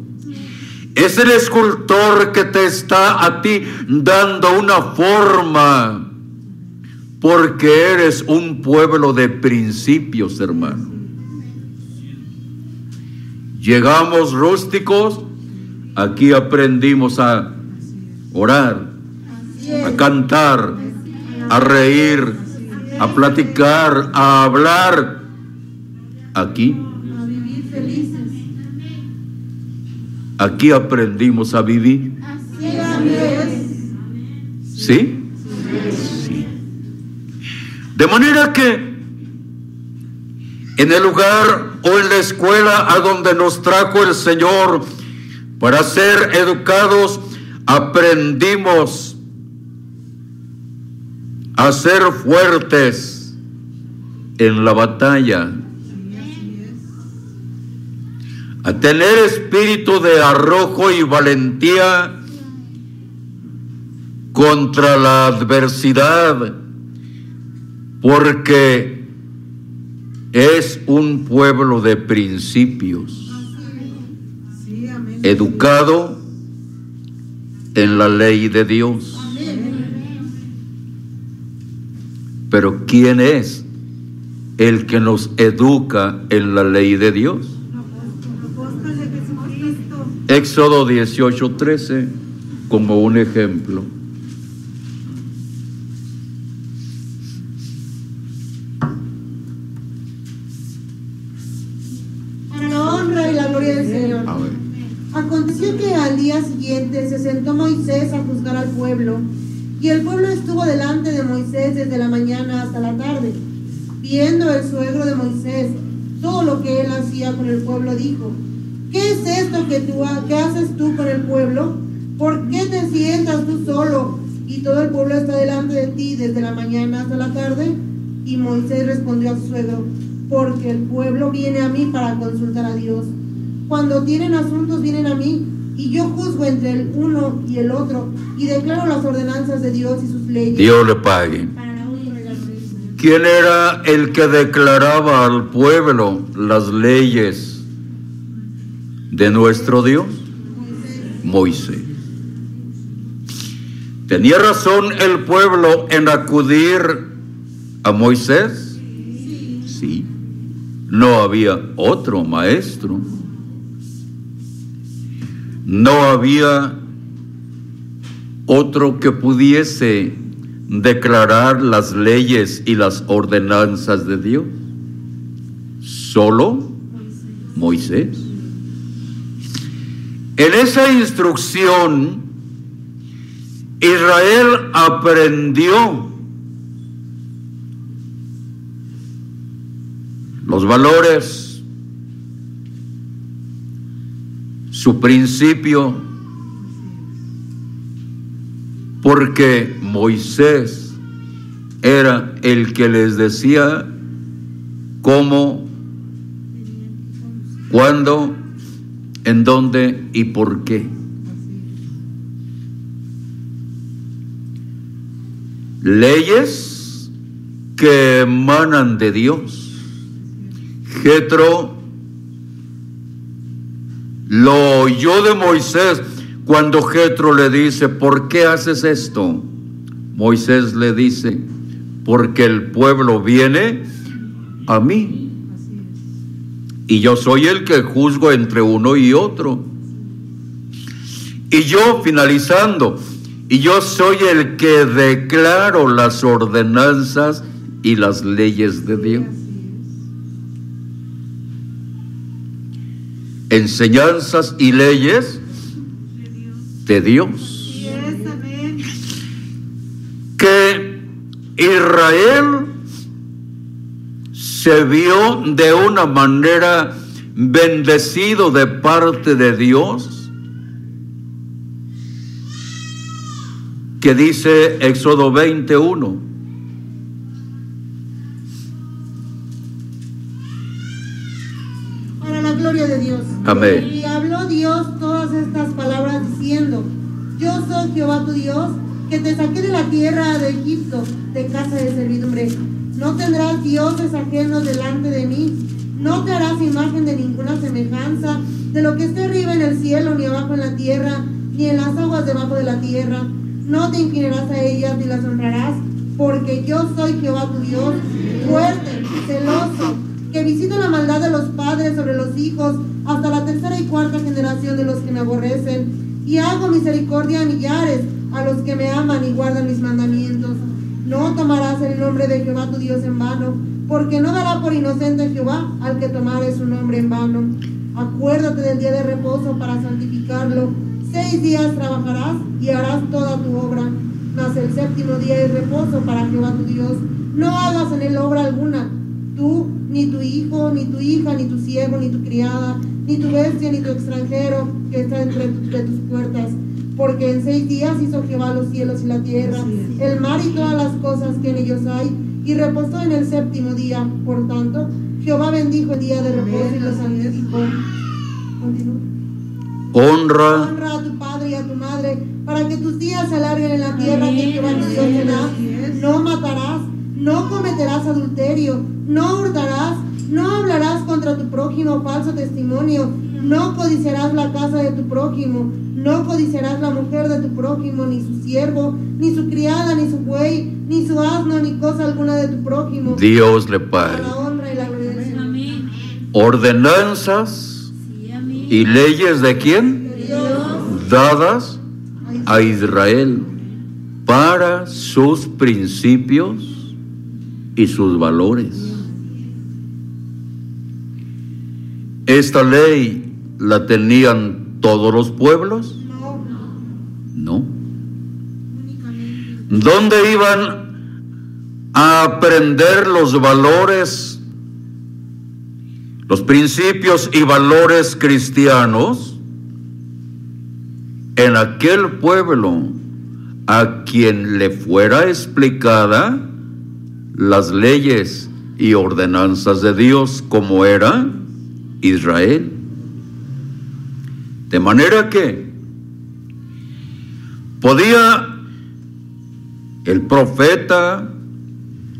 Es el escultor que te está a ti dando una forma. Porque eres un pueblo de principios, hermano. Llegamos rústicos, aquí aprendimos a orar, a cantar, a reír, a platicar, a hablar. Aquí, aquí aprendimos a vivir. Sí. De manera que en el lugar o en la escuela a donde nos trajo el Señor para ser educados, aprendimos a ser fuertes en la batalla, a tener espíritu de arrojo y valentía contra la adversidad, porque es un pueblo de principios, educado en la ley de Dios. Pero ¿quién es el que nos educa en la ley de Dios? Éxodo 18, 13, como un ejemplo. ¿Quién era el que declaraba al pueblo las leyes de nuestro Dios? Moisés. ¿Tenía razón el pueblo en acudir a Moisés? Sí. No había otro maestro. No había otro que pudiese declarar las leyes y las ordenanzas de Dios. Solo Moisés. En esa instrucción, Israel aprendió los valores, su principio, porque Moisés era el que les decía cómo, cuándo, en dónde y por qué. Leyes que emanan de Dios. Jetro lo oyó de Moisés cuando Jetro le dice, ¿por qué haces esto? Moisés le dice, porque el pueblo viene a mí. Y yo soy el que juzgo entre uno y otro. Y yo finalizando, y yo soy el que declaro las ordenanzas y las leyes de Dios. Enseñanzas y leyes de Dios. Que Israel se vio de una manera bendecido de parte de Dios, que dice Éxodo 21. Para la gloria de Dios. Amén. Y habló Dios todas estas palabras diciendo, yo soy Jehová tu Dios, que te saqué de la tierra de Egipto, de casa de servidumbre. No tendrás dioses ajenos delante de mí, no te harás imagen de ninguna semejanza de lo que esté arriba en el cielo, ni abajo en la tierra, ni en las aguas debajo de la tierra. No te inclinarás a ellas ni las honrarás, porque yo soy Jehová tu Dios, fuerte, celoso, que visito la maldad de los padres sobre los hijos hasta la tercera y cuarta generación de los que me aborrecen, y hago misericordia a millares a los que me aman y guardan mis mandamientos. No tomarás el nombre de Jehová tu Dios en vano, porque no dará por inocente Jehová al que tomare su nombre en vano. Acuérdate del día de reposo para santificarlo. Seis días trabajarás y harás toda tu obra, mas el séptimo día es reposo para Jehová tu Dios. No hagas en él obra alguna, tú, ni tu hijo, ni tu hija, ni tu siervo, ni tu criada, ni tu bestia, ni tu extranjero que está entre de tus puertas. Porque en seis días hizo Jehová los cielos y la tierra, el mar y todas las cosas que en ellos hay, y reposó en el séptimo día. Por tanto, Jehová bendijo el día de reposo y lo santificó. Honra Honra a tu padre y a tu madre para que tus días se alarguen en la tierra que Jehová tu Dios te da. No matarás, no cometerás adulterio, no hurtarás, no hablarás contra tu prójimo falso testimonio, no codiciarás la casa de tu prójimo, no codiciarás la mujer de tu prójimo, ni su siervo, ni su criada, ni su buey, ni su asno, ni cosa alguna de tu prójimo. Dios le Para pague. la honra y la gloria. Amén. Ordenanzas Sí, amén. y leyes de quién? Dios. Dadas a Israel para sus principios y sus valores. ¿Esta ley la tenían todos los pueblos? No. ¿Dónde iban a aprender los valores, los principios y valores cristianos? En aquel pueblo a quien le fuera explicada las leyes y ordenanzas de Dios como era Israel. De manera que podía el profeta,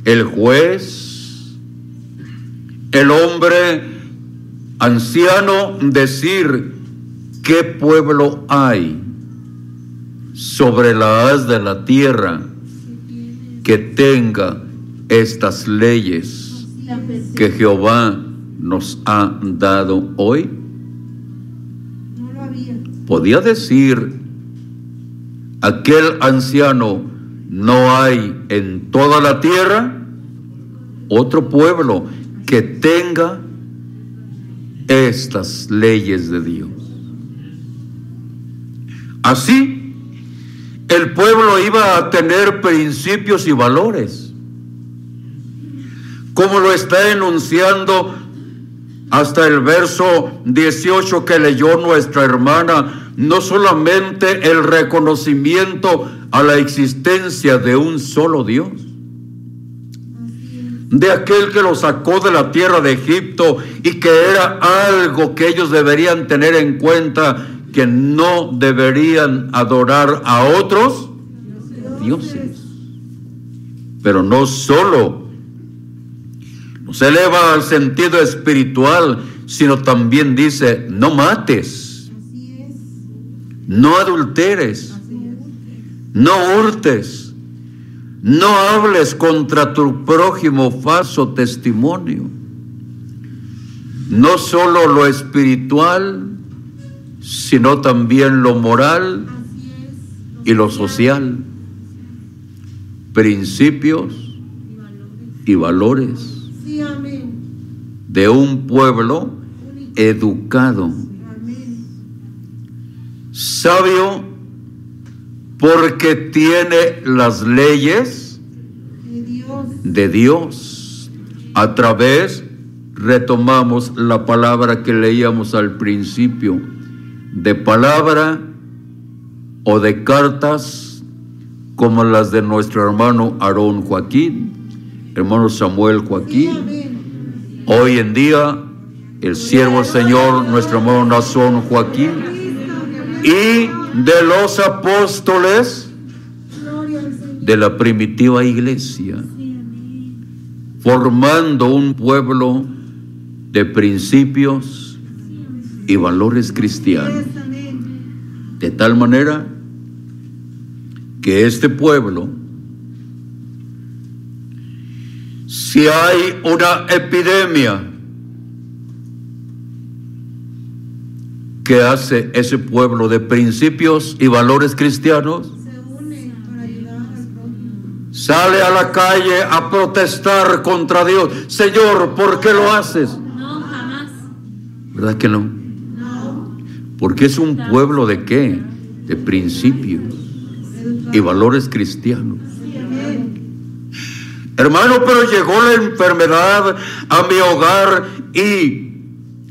el juez, el hombre anciano decir qué pueblo hay sobre la haz de la tierra que tenga estas leyes que Jehová nos ha dado hoy. Podía decir aquel anciano, no hay en toda la tierra otro pueblo que tenga estas leyes de Dios. Así, el pueblo iba a tener principios y valores, como lo está enunciando hasta el verso 18 que leyó nuestra hermana, no solamente el reconocimiento a la existencia de un solo Dios, de aquel que los sacó de la tierra de Egipto y que era algo que ellos deberían tener en cuenta, que no deberían adorar a otros dioses. Pero no solo nos eleva al sentido espiritual, sino también dice, no mates, no adulteres, no hurtes, no hables contra tu prójimo falso testimonio. No solo lo espiritual, sino también lo moral y lo social, principios y valores. De un pueblo educado, sabio porque tiene las leyes De Dios. A través, retomamos la palabra que leíamos al principio, de palabra o de cartas como las de nuestro hermano Aarón Joaquín, hermano Samuel Joaquín. Hoy en día, el siervo Señor, nuestro hermano Nazón Joaquín, y de los apóstoles de la primitiva iglesia, formando un pueblo de principios y valores cristianos. De tal manera que este pueblo, si hay una epidemia que hace ese pueblo de principios y valores cristianos, sale a la calle a protestar contra Dios. Señor, ¿por qué lo haces? No, jamás. ¿Verdad que no? No. Porque es un pueblo de qué? De principios y valores cristianos. Hermano, pero llegó la enfermedad a mi hogar y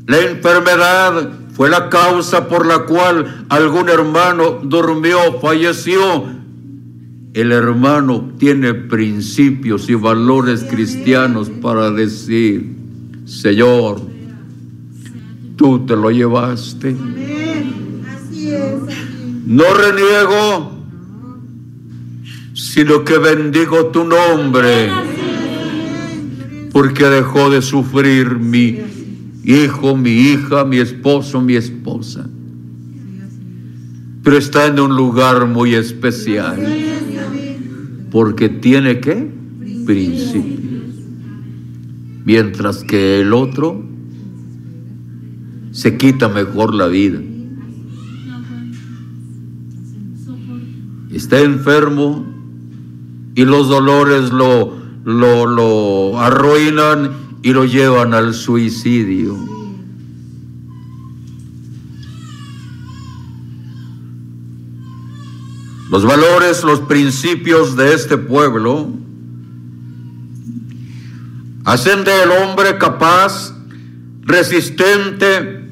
la enfermedad fue la causa por la cual algún hermano durmió, falleció. El hermano tiene principios y valores cristianos para decir, Señor, tú te lo llevaste. No reniego, sino que bendigo tu nombre, porque dejó de sufrir mi hijo, mi hija, mi esposo, mi esposa. Pero está en un lugar muy especial, porque tiene que principios. Mientras que el otro se quita mejor la vida. Está enfermo y los dolores lo, lo, lo arruinan y lo llevan al suicidio. Los valores, los principios de este pueblo hacen del hombre capaz, resistente,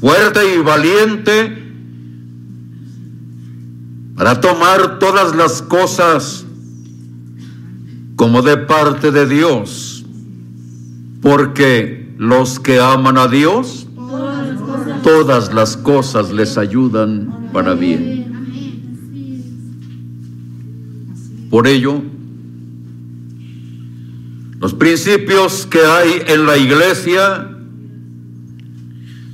fuerte y valiente para tomar todas las cosas como de parte de Dios, porque los que aman a Dios, Todas las cosas. les ayudan para bien. Por ello, los principios que hay en la iglesia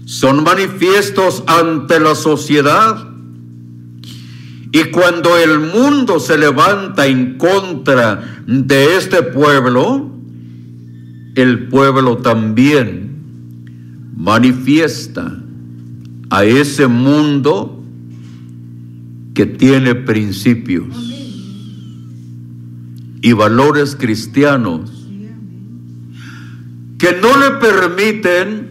son manifiestos ante la sociedad y cuando el mundo se levanta en contra de este pueblo, el pueblo también manifiesta a ese mundo que tiene principios y valores cristianos que no le permiten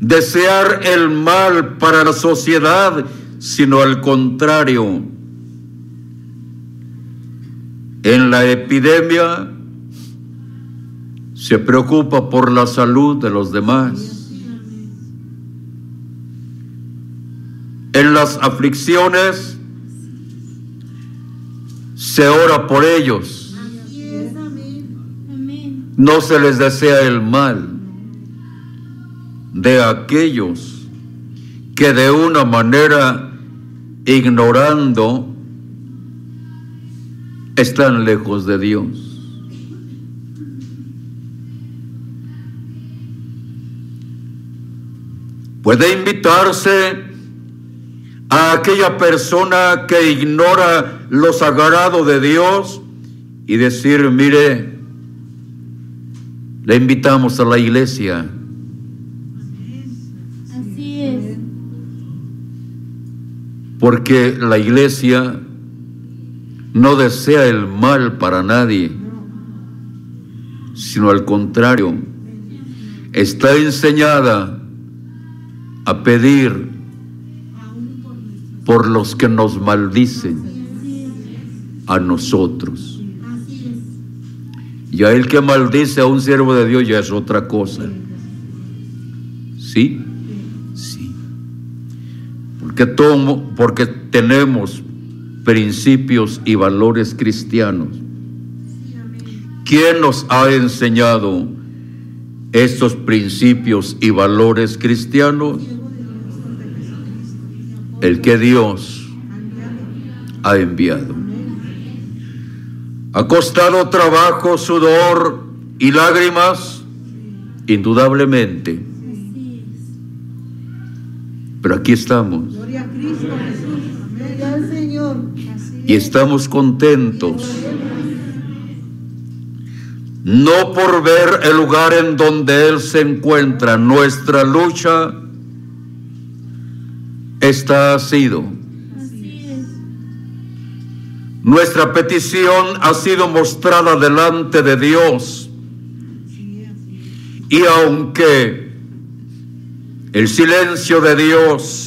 desear el mal para la sociedad, sino al contrario. En la epidemia se preocupa por la salud de los demás. En las aflicciones se ora por ellos. No se les desea el mal de aquellos que de una manera ignorando están lejos de Dios. Puede invitarse a aquella persona que ignora lo sagrado de Dios y decir, mire, le invitamos a la iglesia. Porque la iglesia no desea el mal para nadie, sino al contrario, está enseñada a pedir por los que nos maldicen a nosotros. Y a el que maldice a un siervo de Dios ya es otra cosa. ¿Sí? Porque, tomo, porque tenemos principios y valores cristianos. ¿Quién nos ha enseñado estos principios y valores cristianos? El que Dios ha enviado. Ha costado trabajo, sudor y lágrimas, indudablemente. Pero aquí estamos. Y estamos contentos. No por ver el lugar en donde Él se encuentra, nuestra lucha está ha sido. Nuestra petición ha sido mostrada delante de Dios. Y aunque el silencio de Dios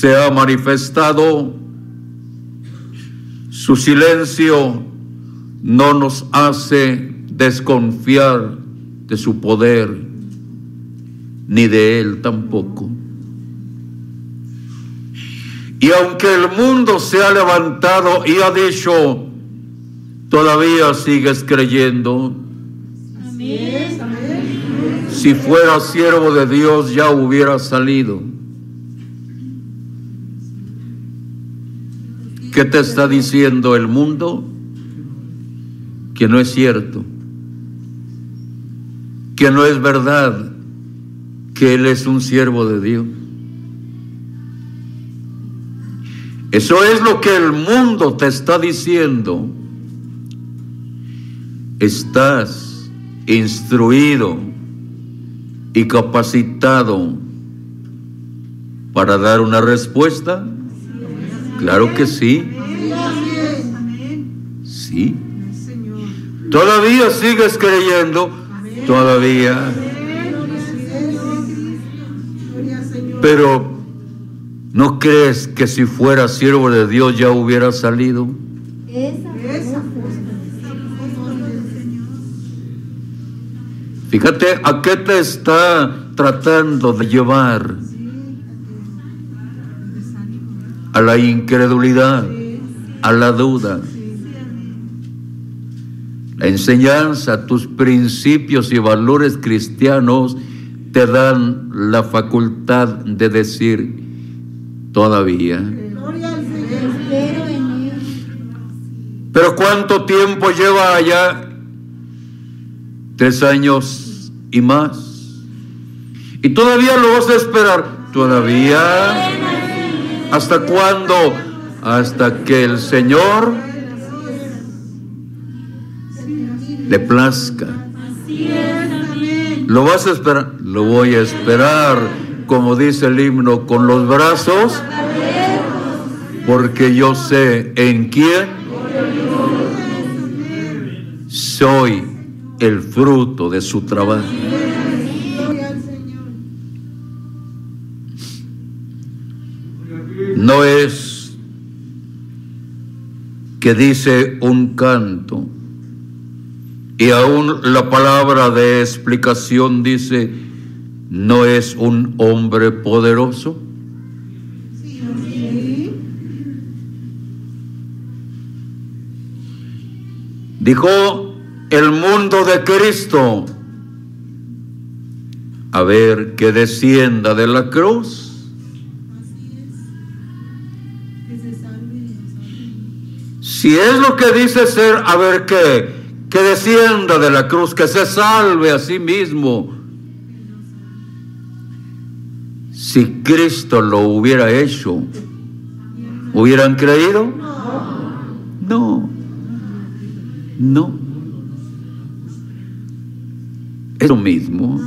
se ha manifestado, su silencio no nos hace desconfiar de su poder, ni de Él tampoco. Y aunque el mundo se ha levantado y ha dicho, todavía sigues creyendo, Amén. si fuera siervo de Dios ya hubiera salido. ¿Qué te está diciendo el mundo? Que no es cierto, que no es verdad, que Él es un siervo de Dios. Eso es lo que el mundo te está diciendo. Estás instruido y capacitado para dar una respuesta. Claro que sí. Sí. Todavía sigues creyendo. Todavía. Pero ¿no crees que si fuera siervo de Dios ya hubiera salido? Fíjate a qué te está tratando de llevar. A la incredulidad, a la duda. La enseñanza, tus principios y valores cristianos te dan la facultad de decir todavía. Pero ¿cuánto tiempo lleva allá? Tres años y más. Y todavía lo vas a esperar. Todavía. ¿Hasta cuándo? Hasta que el Señor le plazca. ¿Lo vas a esperar? Lo voy a esperar, como dice el himno, con los brazos, porque yo sé en quién soy el fruto de su trabajo. No es que dice un canto y aún la palabra de explicación dice, no es un hombre poderoso. Dijo el mundo de Cristo, a ver que descienda de la cruz. Si es lo que dice ser, a ver qué, que descienda de la cruz, que se salve a sí mismo. Si Cristo lo hubiera hecho, ¿hubieran creído? No, no. Es lo mismo.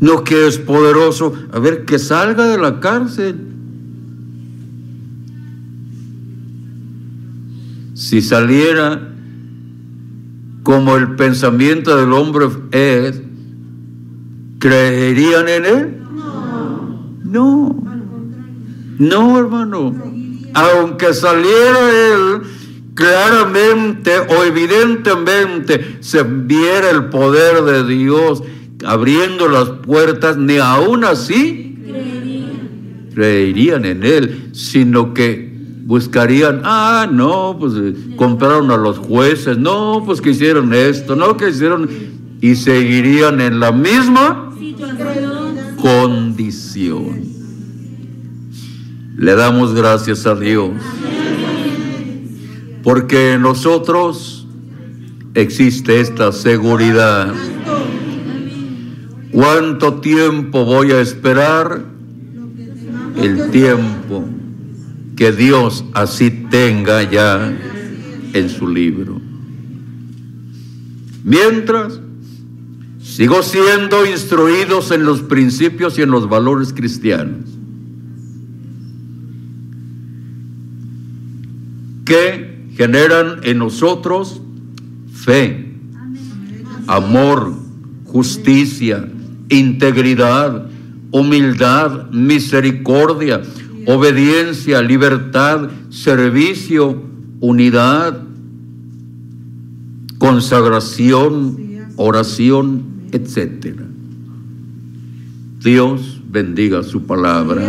No que es poderoso. A ver, que salga de la cárcel. Si saliera como el pensamiento del hombre es, ¿creerían en él? No. No, hermano. Aunque saliera él claramente o evidentemente se viera el poder de Dios abriendo las puertas, ni aún así creerían en él, sino que buscarían, ah, no, pues eh, compraron a los jueces, no, pues que hicieron esto, no, que hicieron, y seguirían en la misma condición. Le damos gracias a Dios. Porque en nosotros existe esta seguridad. ¿Cuánto tiempo voy a esperar? El tiempo que Dios así tenga ya en su libro. Mientras, sigo siendo instruidos en los principios y en los valores cristianos. que generan en nosotros fe, amor, justicia, integridad, humildad, misericordia, obediencia, libertad, servicio, unidad, consagración, oración, etcétera. Dios bendiga su palabra.